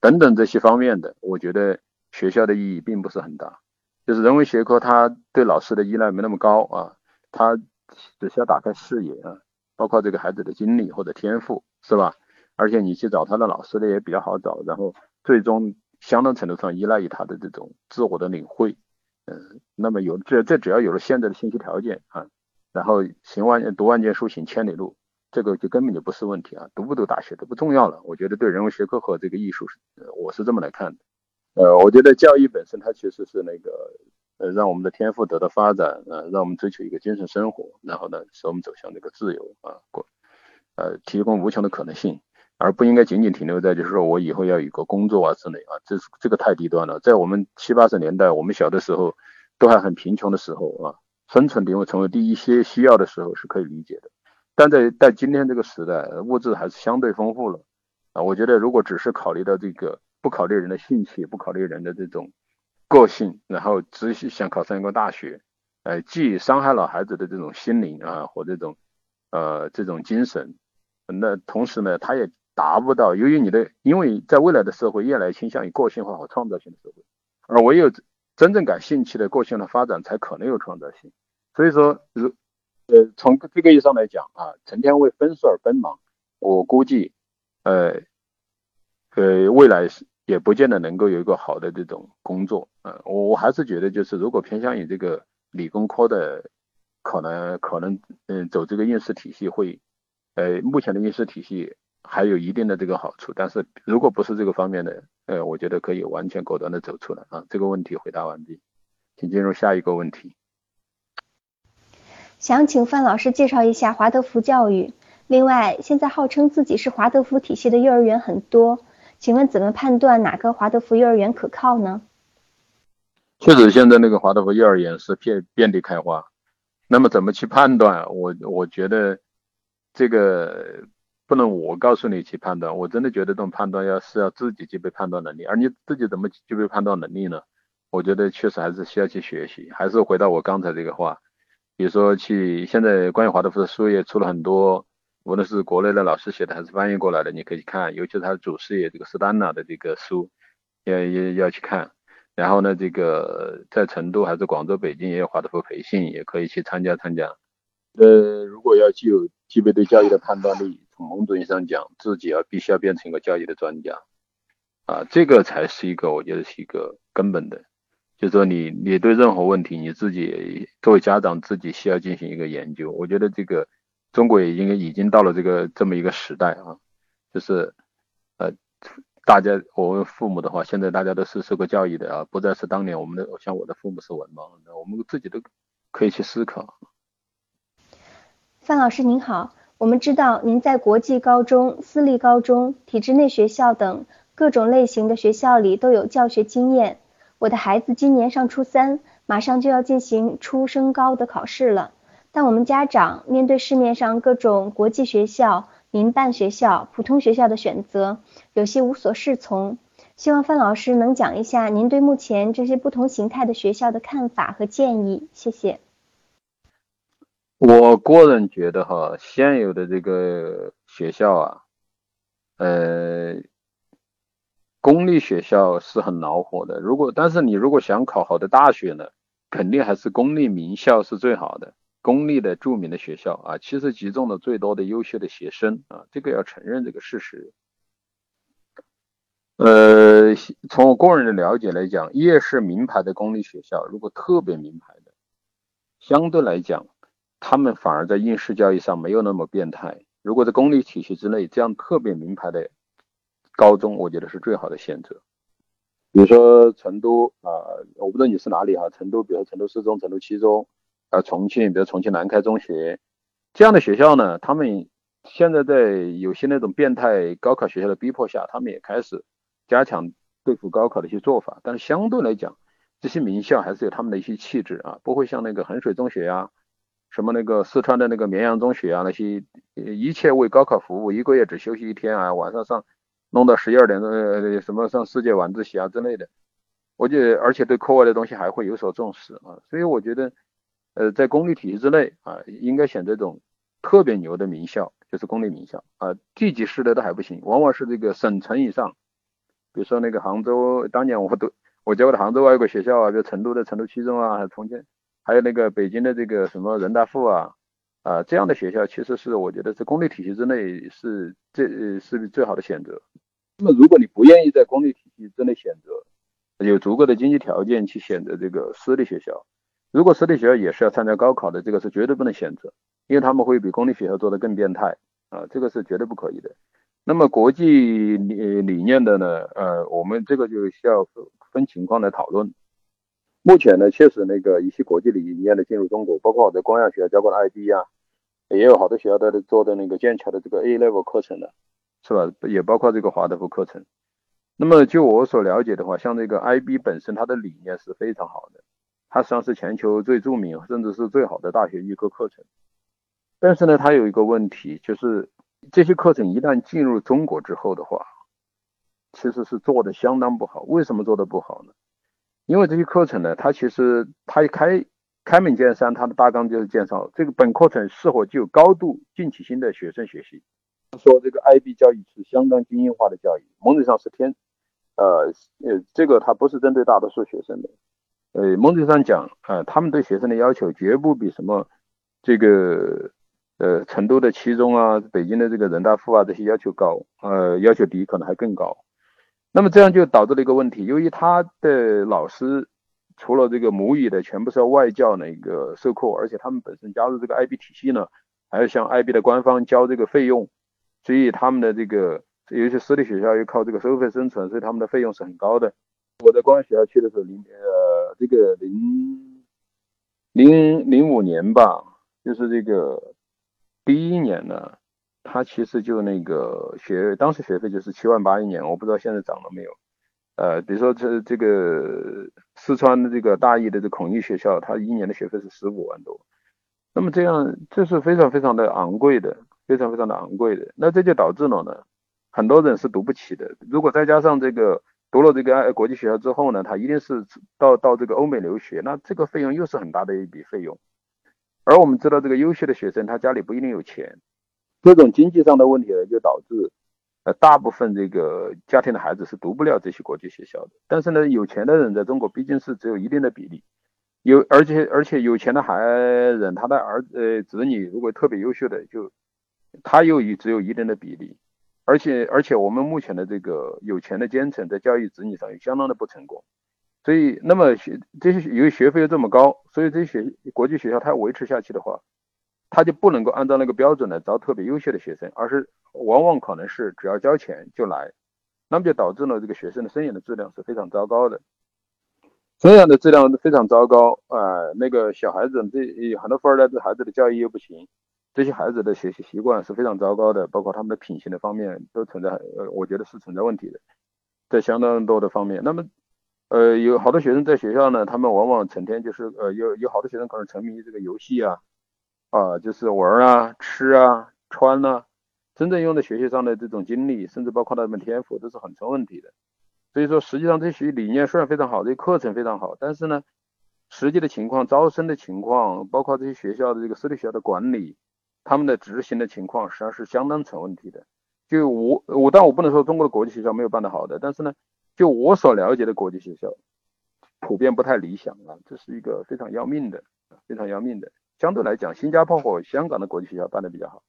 等等这些方面的，我觉得学校的意义并不是很大。就是人文学科，他对老师的依赖没那么高啊，他只需要打开视野啊，包括这个孩子的精力或者天赋，是吧？而且你去找他的老师呢也比较好找，然后最终相当程度上依赖于他的这种自我的领会，嗯，那么有这这只要有了现在的信息条件啊，然后行万读万卷书行千里路，这个就根本就不是问题啊，读不读大学都不重要了。我觉得对人文学科和这个艺术是，我是这么来看的。呃，我觉得教育本身它其实是那个，呃，让我们的天赋得到发展，呃，让我们追求一个精神生活，然后呢，使我们走向这个自由啊，过，呃，提供无穷的可能性，而不应该仅仅停留在就是说我以后要有个工作啊之类啊，这是这个太低端了。在我们七八十年代，我们小的时候都还很贫穷的时候啊，生存定位成为第一些需要的时候是可以理解的，但在在今天这个时代，物质还是相对丰富了啊，我觉得如果只是考虑到这个。不考虑人的兴趣，不考虑人的这种个性，然后只是想考上一个大学，呃，既伤害了孩子的这种心灵啊，或这种呃这种精神，那同时呢，他也达不到，由于你的，因为在未来的社会越来倾向于个性化和创造性的社会，而唯有真正感兴趣的个性的发展，才可能有创造性。所以说，如呃从这个意义上来讲啊，成天为分数而奔忙，我估计呃。呃，未来是也不见得能够有一个好的这种工作啊。我我还是觉得，就是如果偏向于这个理工科的，可能可能嗯走这个应试体系会，呃，目前的应试体系还有一定的这个好处。但是如果不是这个方面的，呃，我觉得可以完全果断的走出来啊。这个问题回答完毕，请进入下一个问题。想请范老师介绍一下华德福教育。另外，现在号称自己是华德福体系的幼儿园很多。请问怎么判断哪个华德福幼儿园可靠呢？确实，现在那个华德福幼儿园是遍遍地开花。那么怎么去判断？我我觉得这个不能我告诉你去判断。我真的觉得这种判断要是要自己具备判断能力。而你自己怎么具备判断能力呢？我觉得确实还是需要去学习。还是回到我刚才这个话，比如说去现在关于华德福的书也出了很多。无论是国内的老师写的还是翻译过来的，你可以看，尤其是他的祖师爷这个斯丹纳的这个书，要要要去看。然后呢，这个在成都还是广州、北京也有华德福培训，也可以去参加参加。呃，如果要具有具备对教育的判断力，从某种意义上讲，自己要必须要变成一个教育的专家啊，这个才是一个我觉得是一个根本的，就是说你你对任何问题，你自己作为家长自己需要进行一个研究。我觉得这个。中国也应该已经到了这个这么一个时代啊，就是呃，大家我们父母的话，现在大家都是受过教育的啊，不再是当年我们的像我的父母是文盲，我们自己都可以去思考。范老师您好，我们知道您在国际高中、私立高中、体制内学校等各种类型的学校里都有教学经验。我的孩子今年上初三，马上就要进行初升高的考试了。但我们家长面对市面上各种国际学校、民办学校、普通学校的选择，有些无所适从。希望范老师能讲一下您对目前这些不同形态的学校的看法和建议。谢谢。我个人觉得哈，现有的这个学校啊，呃，公立学校是很恼火的。如果但是你如果想考好的大学呢，肯定还是公立名校是最好的。公立的著名的学校啊，其实集中了最多的优秀的学生啊，这个要承认这个事实。呃，从我个人的了解来讲，越是名牌的公立学校，如果特别名牌的，相对来讲，他们反而在应试教育上没有那么变态。如果在公立体系之内，这样特别名牌的高中，我觉得是最好的选择。比如说成都啊，我不知道你是哪里哈，成都，比如说成都四中、成都七中。呃，重庆，比如重庆南开中学这样的学校呢，他们现在在有些那种变态高考学校的逼迫下，他们也开始加强对付高考的一些做法。但是相对来讲，这些名校还是有他们的一些气质啊，不会像那个衡水中学呀，什么那个四川的那个绵阳中学啊，那些一切为高考服务，一个月只休息一天啊，晚上上弄到十一二点钟，什么上世界晚自习啊之类的。我觉得，而且对课外的东西还会有所重视啊，所以我觉得。呃，在公立体系之内啊，应该选这种特别牛的名校，就是公立名校啊，地级市的都还不行，往往是这个省城以上，比如说那个杭州，当年我都我教过的杭州外国学校啊，比如成都的成都七中啊，还有重庆，还有那个北京的这个什么人大附啊，啊，这样的学校其实是我觉得在公立体系之内是这呃是最好的选择。那么如果你不愿意在公立体系之内选择，有足够的经济条件去选择这个私立学校，如果私立学校也是要参加高考的，这个是绝对不能选择，因为他们会比公立学校做的更变态啊，这个是绝对不可以的。那么国际理理念的呢，呃，我们这个就需要分情况来讨论。目前呢，确实那个一些国际理念的进入中国，包括我在光亚学校教过的 IB 啊。也有好多学校在做的那个剑桥的这个 A level 课程的，是吧？也包括这个华德福课程。那么就我所了解的话，像这个 IB 本身它的理念是非常好的，它实际上是全球最著名甚至是最好的大学预科课程。但是呢，它有一个问题，就是这些课程一旦进入中国之后的话，其实是做的相当不好。为什么做的不好呢？因为这些课程呢，它其实它一开。开门见山，它的大纲就是介绍这个本课程适合具有高度进取心的学生学习。说这个 IB 教育是相当精英化的教育，蒙子上是天，呃呃，这个它不是针对大多数学生的。呃，蒙子上讲，啊，他们对学生的要求绝不比什么这个呃成都的七中啊、北京的这个人大附啊这些要求高，呃，要求低，可能还更高。那么这样就导致了一个问题，由于他的老师。除了这个母语的，全部是要外教那个授课，而且他们本身加入这个 IB 体系呢，还要向 IB 的官方交这个费用，所以他们的这个有些私立学校又靠这个收费生存，所以他们的费用是很高的。我在公安学校去的时候，零呃这个零零零五年吧，就是这个第一年呢，他其实就那个学当时学费就是七万八一年，我不知道现在涨了没有。呃，比如说这这个四川的这个大邑的这孔毅学校，它一年的学费是十五万多，那么这样这是非常非常的昂贵的，非常非常的昂贵的。那这就导致了呢，很多人是读不起的。如果再加上这个读了这个国际学校之后呢，他一定是到到这个欧美留学，那这个费用又是很大的一笔费用。而我们知道，这个优秀的学生他家里不一定有钱，这种经济上的问题呢，就导致。呃大部分这个家庭的孩子是读不了这些国际学校的，但是呢，有钱的人在中国毕竟是只有一定的比例，有而且而且有钱的孩人，他的儿呃子女如果特别优秀的，就他又有只有一定的比例，而且而且我们目前的这个有钱的阶层在教育子女上也相当的不成功，所以那么学这些由于学费又这么高，所以这些学国际学校它要维持下去的话。他就不能够按照那个标准来招特别优秀的学生，而是往往可能是只要交钱就来，那么就导致了这个学生的生源的质量是非常糟糕的，生源的质量非常糟糕啊。那个小孩子这很多富二代这孩子的教育又不行，这些孩子的学习习惯是非常糟糕的，包括他们的品行的方面都存在，呃，我觉得是存在问题的，在相当多的方面。那么，呃，有好多学生在学校呢，他们往往成天就是呃，有有好多学生可能沉迷于这个游戏啊。啊，就是玩啊、吃啊、穿啊，真正用在学习上的这种精力，甚至包括他们天赋，都是很成问题的。所以说，实际上这些理念虽然非常好，这些课程非常好，但是呢，实际的情况、招生的情况，包括这些学校的这个私立学校的管理，他们的执行的情况，实际上是相当成问题的。就我我，但我不能说中国的国际学校没有办得好的，但是呢，就我所了解的国际学校，普遍不太理想啊，这是一个非常要命的，非常要命的。相对来讲，新加坡和香港的国际学校办的比较好。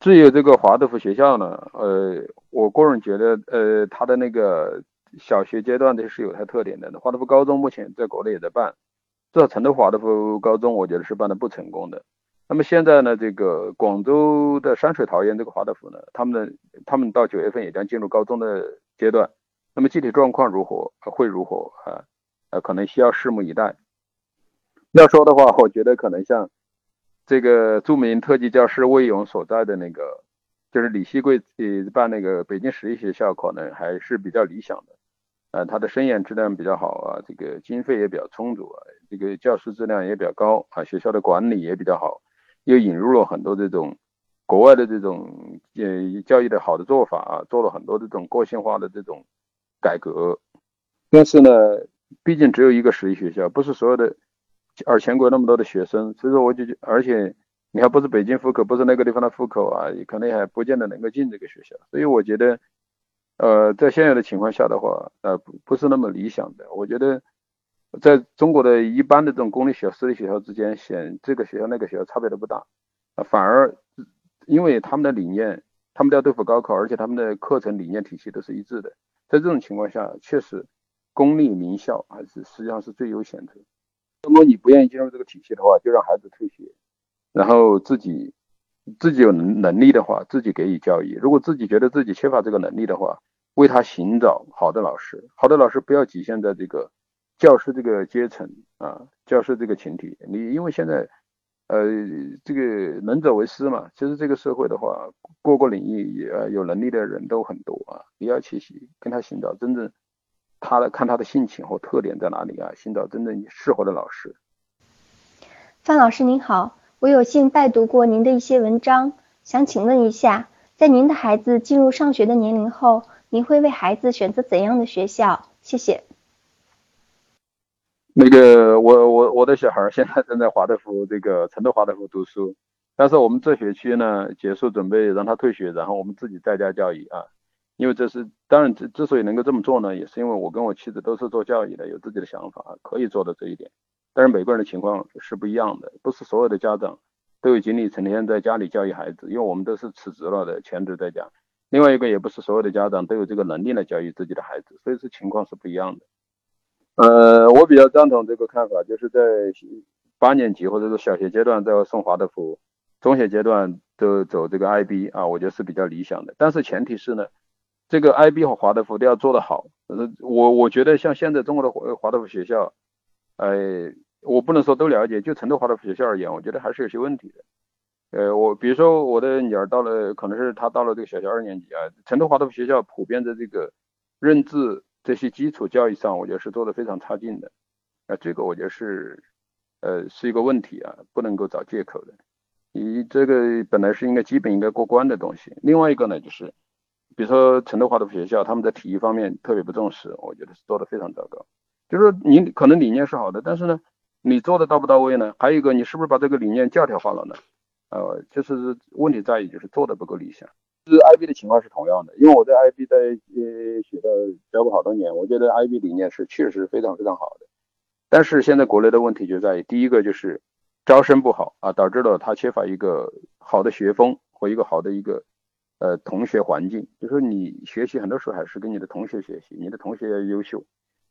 至于这个华德福学校呢，呃，我个人觉得，呃，它的那个小学阶段的是有它特点的。华德福高中目前在国内也在办，至少成都华德福高中，我觉得是办的不成功的。那么现在呢，这个广州的山水桃园这个华德福呢，他们的他们到九月份也将进入高中的阶段。那么具体状况如何，会如何啊？呃，可能需要拭目以待。要说的话，我觉得可能像这个著名特级教师魏勇所在的那个，就是李希贵呃办那个北京实业学校，可能还是比较理想的。呃，他的生源质量比较好啊，这个经费也比较充足啊，这个教师质量也比较高啊，学校的管理也比较好，又引入了很多这种国外的这种呃教育的好的做法啊，做了很多这种个性化的这种改革。但是呢，毕竟只有一个实业学校，不是所有的。而全国那么多的学生，所以说我就而且你还不是北京户口，不是那个地方的户口啊，你可能还不见得能够进这个学校。所以我觉得，呃，在现在的情况下的话，呃，不不是那么理想的。我觉得，在中国的一般的这种公立学校、私立学校之间，选这个学校那个学校差别都不大。啊反而因为他们的理念，他们都要对付高考，而且他们的课程理念体系都是一致的，在这种情况下，确实公立名校还是实际上是最优选择。如果你不愿意进入这个体系的话，就让孩子退学，然后自己自己有能能力的话，自己给予教育。如果自己觉得自己缺乏这个能力的话，为他寻找好的老师。好的老师不要局限在这个教师这个阶层啊，教师这个群体。你因为现在呃这个能者为师嘛，其实这个社会的话，各个领域也有能力的人都很多啊。你要去跟他寻找真正。他的看他的性情和特点在哪里啊？寻找真正适合的老师。范老师您好，我有幸拜读过您的一些文章，想请问一下，在您的孩子进入上学的年龄后，您会为孩子选择怎样的学校？谢谢。那个我我我的小孩现在正在华德福这个成都华德福读书，但是我们这学期呢结束准备让他退学，然后我们自己在家教育啊。因为这是当然，之之所以能够这么做呢，也是因为我跟我妻子都是做教育的，有自己的想法，可以做到这一点。但是每个人的情况是不一样的，不是所有的家长都有精力成天在家里教育孩子，因为我们都是辞职了的，全职在家。另外一个也不是所有的家长都有这个能力来教育自己的孩子，所以是情况是不一样的。呃，我比较赞同这个看法，就是在八年级或者是小学阶段都要送华德福，中学阶段都走这个 IB 啊，我觉得是比较理想的。但是前提是呢。这个 IB 和华德福都要做得好，呃，我我觉得像现在中国的华华德福学校，呃，我不能说都了解，就成都华德福学校而言，我觉得还是有些问题的。呃，我比如说我的女儿到了，可能是她到了这个小学二年级啊，成都华德福学校普遍的这个认字这些基础教育上，我觉得是做的非常差劲的，啊，这个我觉得是，呃，是一个问题啊，不能够找借口的。你这个本来是应该基本应该过关的东西。另外一个呢，就是。比如说成都华德福学校，他们在体育方面特别不重视，我觉得是做的非常糟糕。就是你可能理念是好的，但是呢，你做的到不到位呢？还有一个，你是不是把这个理念教条化了呢？呃，就是问题在于就是做的不够理想。是 IB 的情况是同样的，因为我在 IB 在呃学校教过好多年，我觉得 IB 理念是确实非常非常好的。但是现在国内的问题就在于，第一个就是招生不好啊，导致了他缺乏一个好的学风和一个好的一个。呃，同学环境，就说你学习很多时候还是跟你的同学学习，你的同学要优秀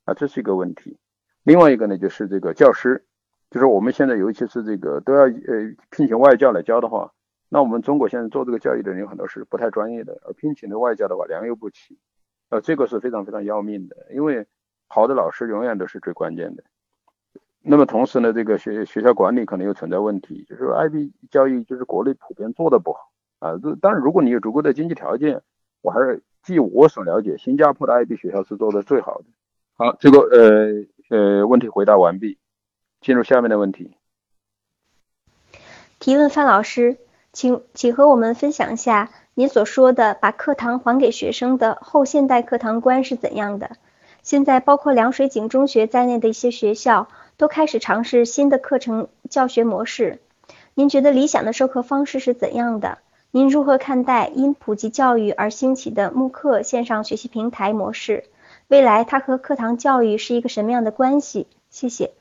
啊，这是一个问题。另外一个呢，就是这个教师，就是我们现在尤其是这个都要呃聘请外教来教的话，那我们中国现在做这个教育的人有很多是不太专业的，而聘请的外教的话良莠不齐，呃，这个是非常非常要命的，因为好的老师永远都是最关键的。那么同时呢，这个学学校管理可能又存在问题，就是 IB 教育就是国内普遍做的不好。啊，这当然，如果你有足够的经济条件，我还是据我所了解，新加坡的 IB 学校是做的最好的。好，这个呃呃问题回答完毕，进入下面的问题。提问范老师，请请和我们分享一下您所说的把课堂还给学生的后现代课堂观是怎样的？现在包括凉水井中学在内的一些学校都开始尝试新的课程教学模式，您觉得理想的授课方式是怎样的？您如何看待因普及教育而兴起的慕课线上学习平台模式？未来它和课堂教育是一个什么样的关系？谢谢。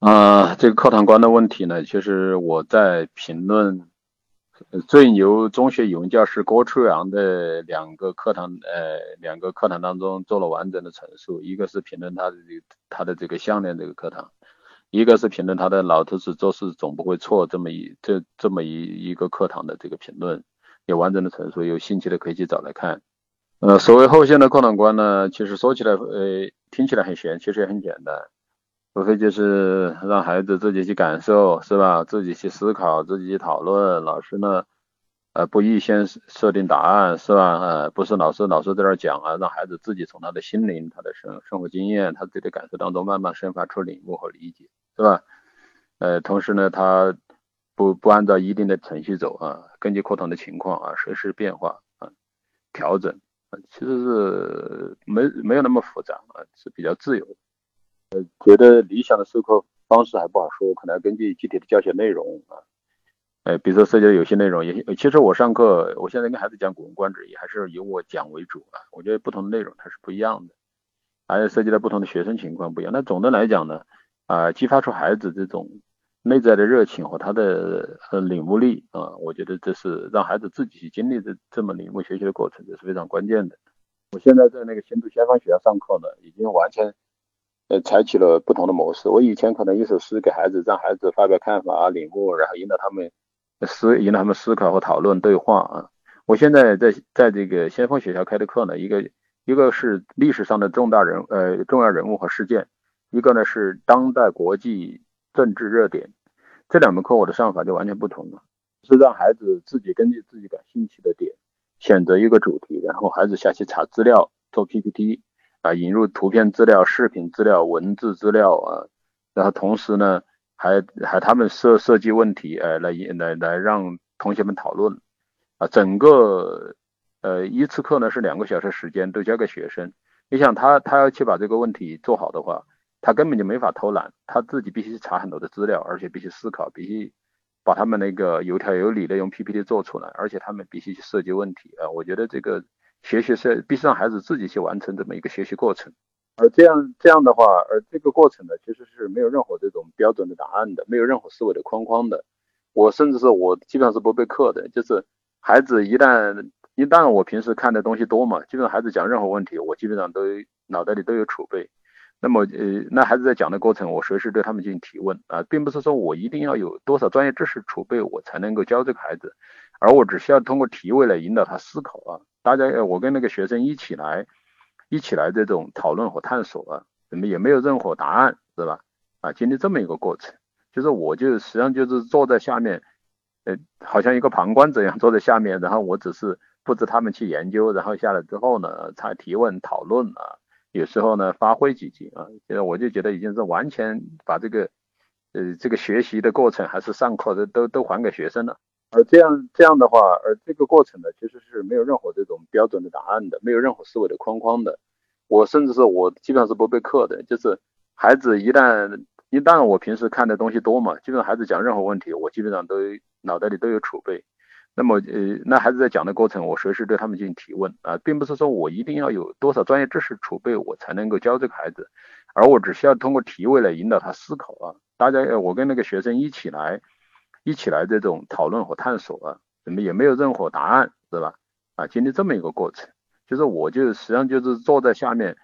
啊，这个课堂观的问题呢，其实我在评论最牛中学语文教师郭初阳的两个课堂呃两个课堂当中做了完整的陈述，一个是评论他的他的这个项链这个课堂。一个是评论他的老头子做事总不会错这么一这这么一一个课堂的这个评论，有完整的陈述，有兴趣的可以去找来看。呃，所谓后现代课堂观呢，其实说起来呃听起来很玄，其实也很简单，无非就是让孩子自己去感受，是吧？自己去思考，自己去讨论，老师呢？呃，不预先设定答案是吧？呃，不是老师老师在那讲啊，让孩子自己从他的心灵、他的生生活经验、他自己的感受当中慢慢生发出领悟和理解，是吧？呃，同时呢，他不不按照一定的程序走啊，根据课堂的情况啊，随时变化啊，调整啊，其实是没没有那么复杂啊，是比较自由。呃，觉得理想的授课方式还不好说，可能要根据具体的教学内容啊。呃，比如说涉及到有些内容，也其实我上课，我现在跟孩子讲《古文观止》，也还是以我讲为主啊。我觉得不同的内容它是不一样的，还有涉及到不同的学生情况不一样。那总的来讲呢，啊，激发出孩子这种内在的热情和他的呃领悟力啊，我觉得这是让孩子自己去经历这这么领悟学习的过程，这是非常关键的。我现在在那个新都先锋学校上课呢，已经完全呃采取了不同的模式。我以前可能一首诗给孩子，让孩子发表看法、领悟，然后引导他们思引导他们思考和讨论对话啊。我现在在在这个先锋学校开的课呢，一个一个是历史上的重大人呃重要人物和事件，一个呢是当代国际政治热点。这两门课我的上法就完全不同了，是让孩子自己根据自己感兴趣的点选择一个主题，然后孩子下去查资料、做 PPT 啊，引入图片资料、视频资料、文字资料啊，然后同时呢还还他们设设计问题，呃，来来来让同学们讨论啊，整个呃一次课呢是两个小时时间都交给学生，你想他他要去把这个问题做好的话。他根本就没法偷懒，他自己必须查很多的资料，而且必须思考，必须把他们那个有条有理的用 PPT 做出来，而且他们必须去设计问题啊！我觉得这个学习是必须让孩子自己去完成这么一个学习过程，而这样这样的话，而这个过程呢，其实是没有任何这种标准的答案的，没有任何思维的框框的。我甚至是我基本上是不备课的，就是孩子一旦一旦我平时看的东西多嘛，基本上孩子讲任何问题，我基本上都脑袋里都有储备。那么，呃，那孩子在讲的过程，我随时对他们进行提问啊，并不是说我一定要有多少专业知识储备，我才能够教这个孩子，而我只需要通过提问来引导他思考啊。大家，我跟那个学生一起来，一起来这种讨论和探索啊，怎么也没有任何答案，是吧？啊，经历这么一个过程，就是我就实际上就是坐在下面，呃，好像一个旁观者一样坐在下面，然后我只是布置他们去研究，然后下来之后呢，才提问讨论啊。有时候呢，发挥几句啊，现在我就觉得已经是完全把这个，呃，这个学习的过程还是上课的都都还给学生了。而这样这样的话，而这个过程呢，其实是没有任何这种标准的答案的，没有任何思维的框框的。我甚至是我基本上是不备课的，就是孩子一旦一旦我平时看的东西多嘛，基本上孩子讲任何问题，我基本上都脑袋里都有储备。那么，呃，那孩子在讲的过程，我随时对他们进行提问啊，并不是说我一定要有多少专业知识储备，我才能够教这个孩子，而我只需要通过提问来引导他思考啊。大家，我跟那个学生一起来，一起来这种讨论和探索啊，怎么也没有任何答案，是吧？啊，经历这么一个过程，就是我就实际上就是坐在下面，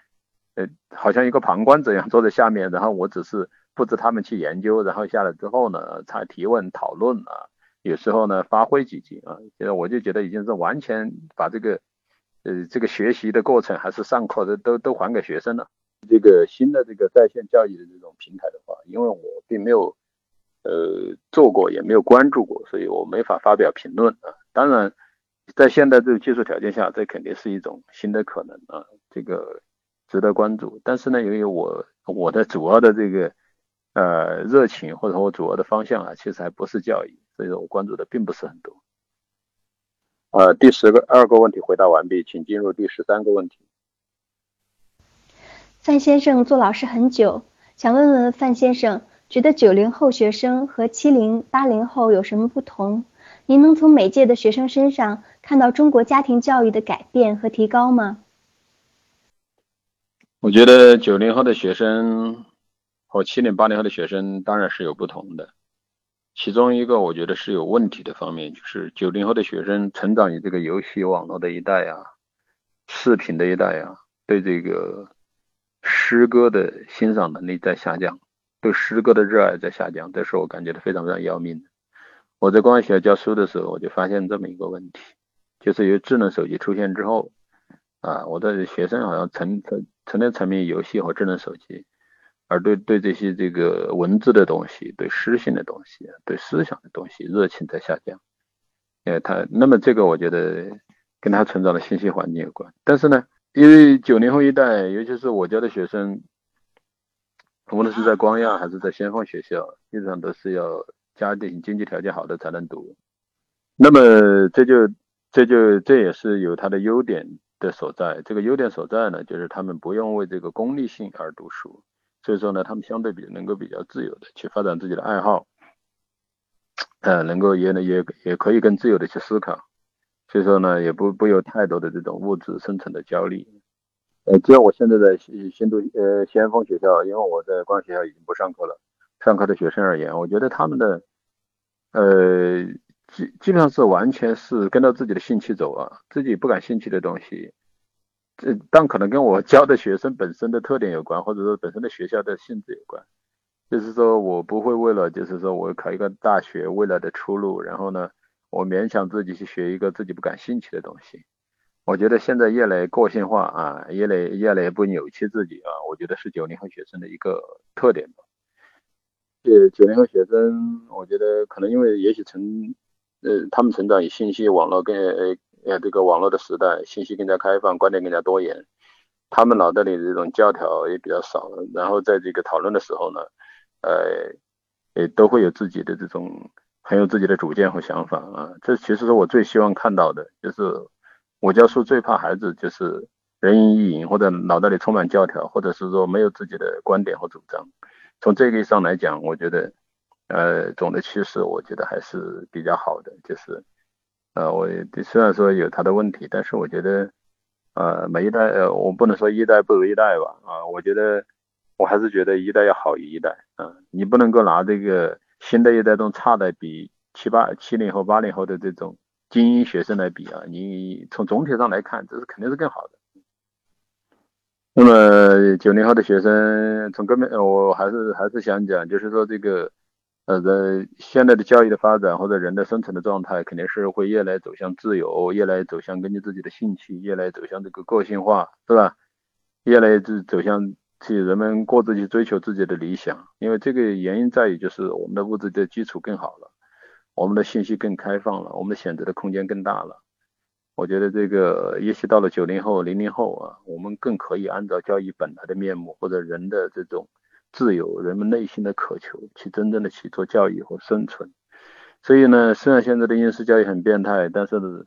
呃，好像一个旁观者一样坐在下面，然后我只是布置他们去研究，然后下来之后呢，才提问讨论啊。有时候呢，发挥几句啊，现在我就觉得已经是完全把这个，呃，这个学习的过程还是上课的都都还给学生了。这个新的这个在线教育的这种平台的话，因为我并没有，呃，做过也没有关注过，所以我没法发表评论啊。当然，在现在这个技术条件下，这肯定是一种新的可能啊，这个值得关注。但是呢，由于我我的主要的这个，呃，热情或者我主要的方向啊，其实还不是教育。所以说我关注的并不是很多。呃，第十个二个问题回答完毕，请进入第十三个问题。范先生做老师很久，想问问范先生，觉得九零后学生和七零八零后有什么不同？您能从每届的学生身上看到中国家庭教育的改变和提高吗？我觉得九零后的学生和七零八零后的学生当然是有不同的。其中一个我觉得是有问题的方面，就是九零后的学生成长于这个游戏网络的一代啊，视频的一代啊，对这个诗歌的欣赏能力在下降，对诗歌的热爱在下降，这是我感觉到非常非常要命的。我在公安学校教书的时候，我就发现这么一个问题，就是由智能手机出现之后，啊，我的学生好像成成成天沉迷游戏和智能手机。而对对这些这个文字的东西，对诗性的东西，对思想的东西，热情在下降。呃，他那么这个我觉得跟他成长的信息环境有关。但是呢，因为九零后一代，尤其是我教的学生，无论是在光亚还是在先锋学校，基本上都是要家庭经济条件好的才能读。那么这就这就这也是有它的优点的所在。这个优点所在呢，就是他们不用为这个功利性而读书。所以说呢，他们相对比能够比较自由的去发展自己的爱好，呃，能够也能也也可以更自由的去思考。所以说呢，也不不有太多的这种物质生存的焦虑。呃，只要我现在在新新都呃先锋学校，因为我在光学校已经不上课了，上课的学生而言，我觉得他们的呃基基本上是完全是跟着自己的兴趣走啊，自己不感兴趣的东西，这但可能跟我教的学生本身的特点有关，或者说本身的学校的性质有关。就是说我不会为了就是说我考一个大学未来的出路，然后呢，我勉强自己去学一个自己不感兴趣的东西。我觉得现在越来个性化啊，越来越来不扭曲自己啊，我觉得是九零后学生的一个特点吧。呃，九零后学生，我觉得可能因为也许成呃他们成长于信息网络更呃呃这个网络的时代，信息更加开放，观点更加多元，他们脑袋里的这种教条也比较少，然后在这个讨论的时候呢。呃，也都会有自己的这种很有自己的主见和想法啊，这其实是我最希望看到的，就是我教书最怕孩子就是人云亦云，或者脑袋里充满教条，或者是说没有自己的观点和主张。从这个意义上来讲，我觉得呃总的趋势我觉得还是比较好的，就是呃我虽然说有他的问题，但是我觉得呃每一代呃我不能说一代不如一代吧啊，我觉得。我还是觉得一代要好于一代啊，你不能够拿这个新的一代中差的比七八七零后八零后的这种精英学生来比啊，你从总体上来看，这是肯定是更好的。那么九零后的学生从根本，我还是还是想讲，就是说这个呃，在现在的教育的发展或者人的生存的状态，肯定是会越来走向自由，越来走向根据自己的兴趣，越来走向这个个性化，是吧？越来走走向。去人们各自去追求自己的理想，因为这个原因在于就是我们的物质的基础更好了，我们的信息更开放了，我们的选择的空间更大了。我觉得这个也许到了九零后、零零后啊，我们更可以按照教育本来的面目，或者人的这种自由、人们内心的渴求，去真正的去做教育和生存。所以呢，虽然现在的应试教育很变态，但是呢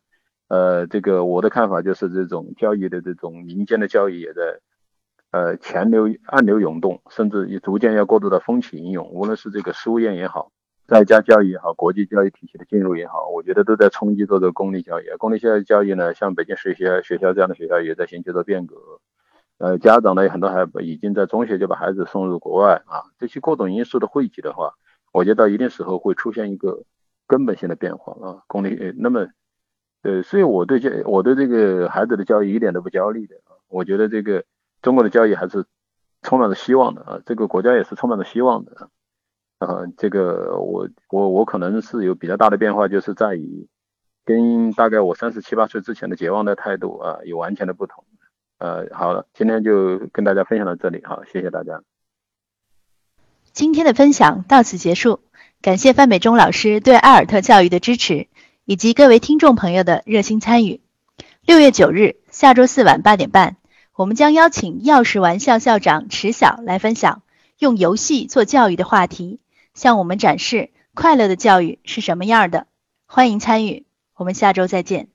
呃，这个我的看法就是这种教育的这种民间的教育也在。呃，潜流、暗流涌动，甚至也逐渐要过渡到风起云涌。无论是这个书院也好，在家教育也好，国际教育体系的进入也好，我觉得都在冲击着这个公立教育。公立教育教育呢，像北京市一些学校这样的学校也在寻求着变革。呃，家长呢很多还已经在中学就把孩子送入国外啊。这些各种因素的汇集的话，我觉得到一定时候会出现一个根本性的变化啊。公立，那么，呃，所以我对这我对这个孩子的教育一点都不焦虑的啊。我觉得这个。中国的教育还是充满着希望的啊，这个国家也是充满着希望的啊，这个我我我可能是有比较大的变化，就是在于跟大概我三十七八岁之前的绝望的态度啊有完全的不同。呃，好了，今天就跟大家分享到这里，好，谢谢大家。今天的分享到此结束，感谢范美忠老师对艾尔特教育的支持，以及各位听众朋友的热心参与。六月九日，下周四晚八点半。我们将邀请钥匙玩校校长池晓来分享用游戏做教育的话题，向我们展示快乐的教育是什么样的。欢迎参与，我们下周再见。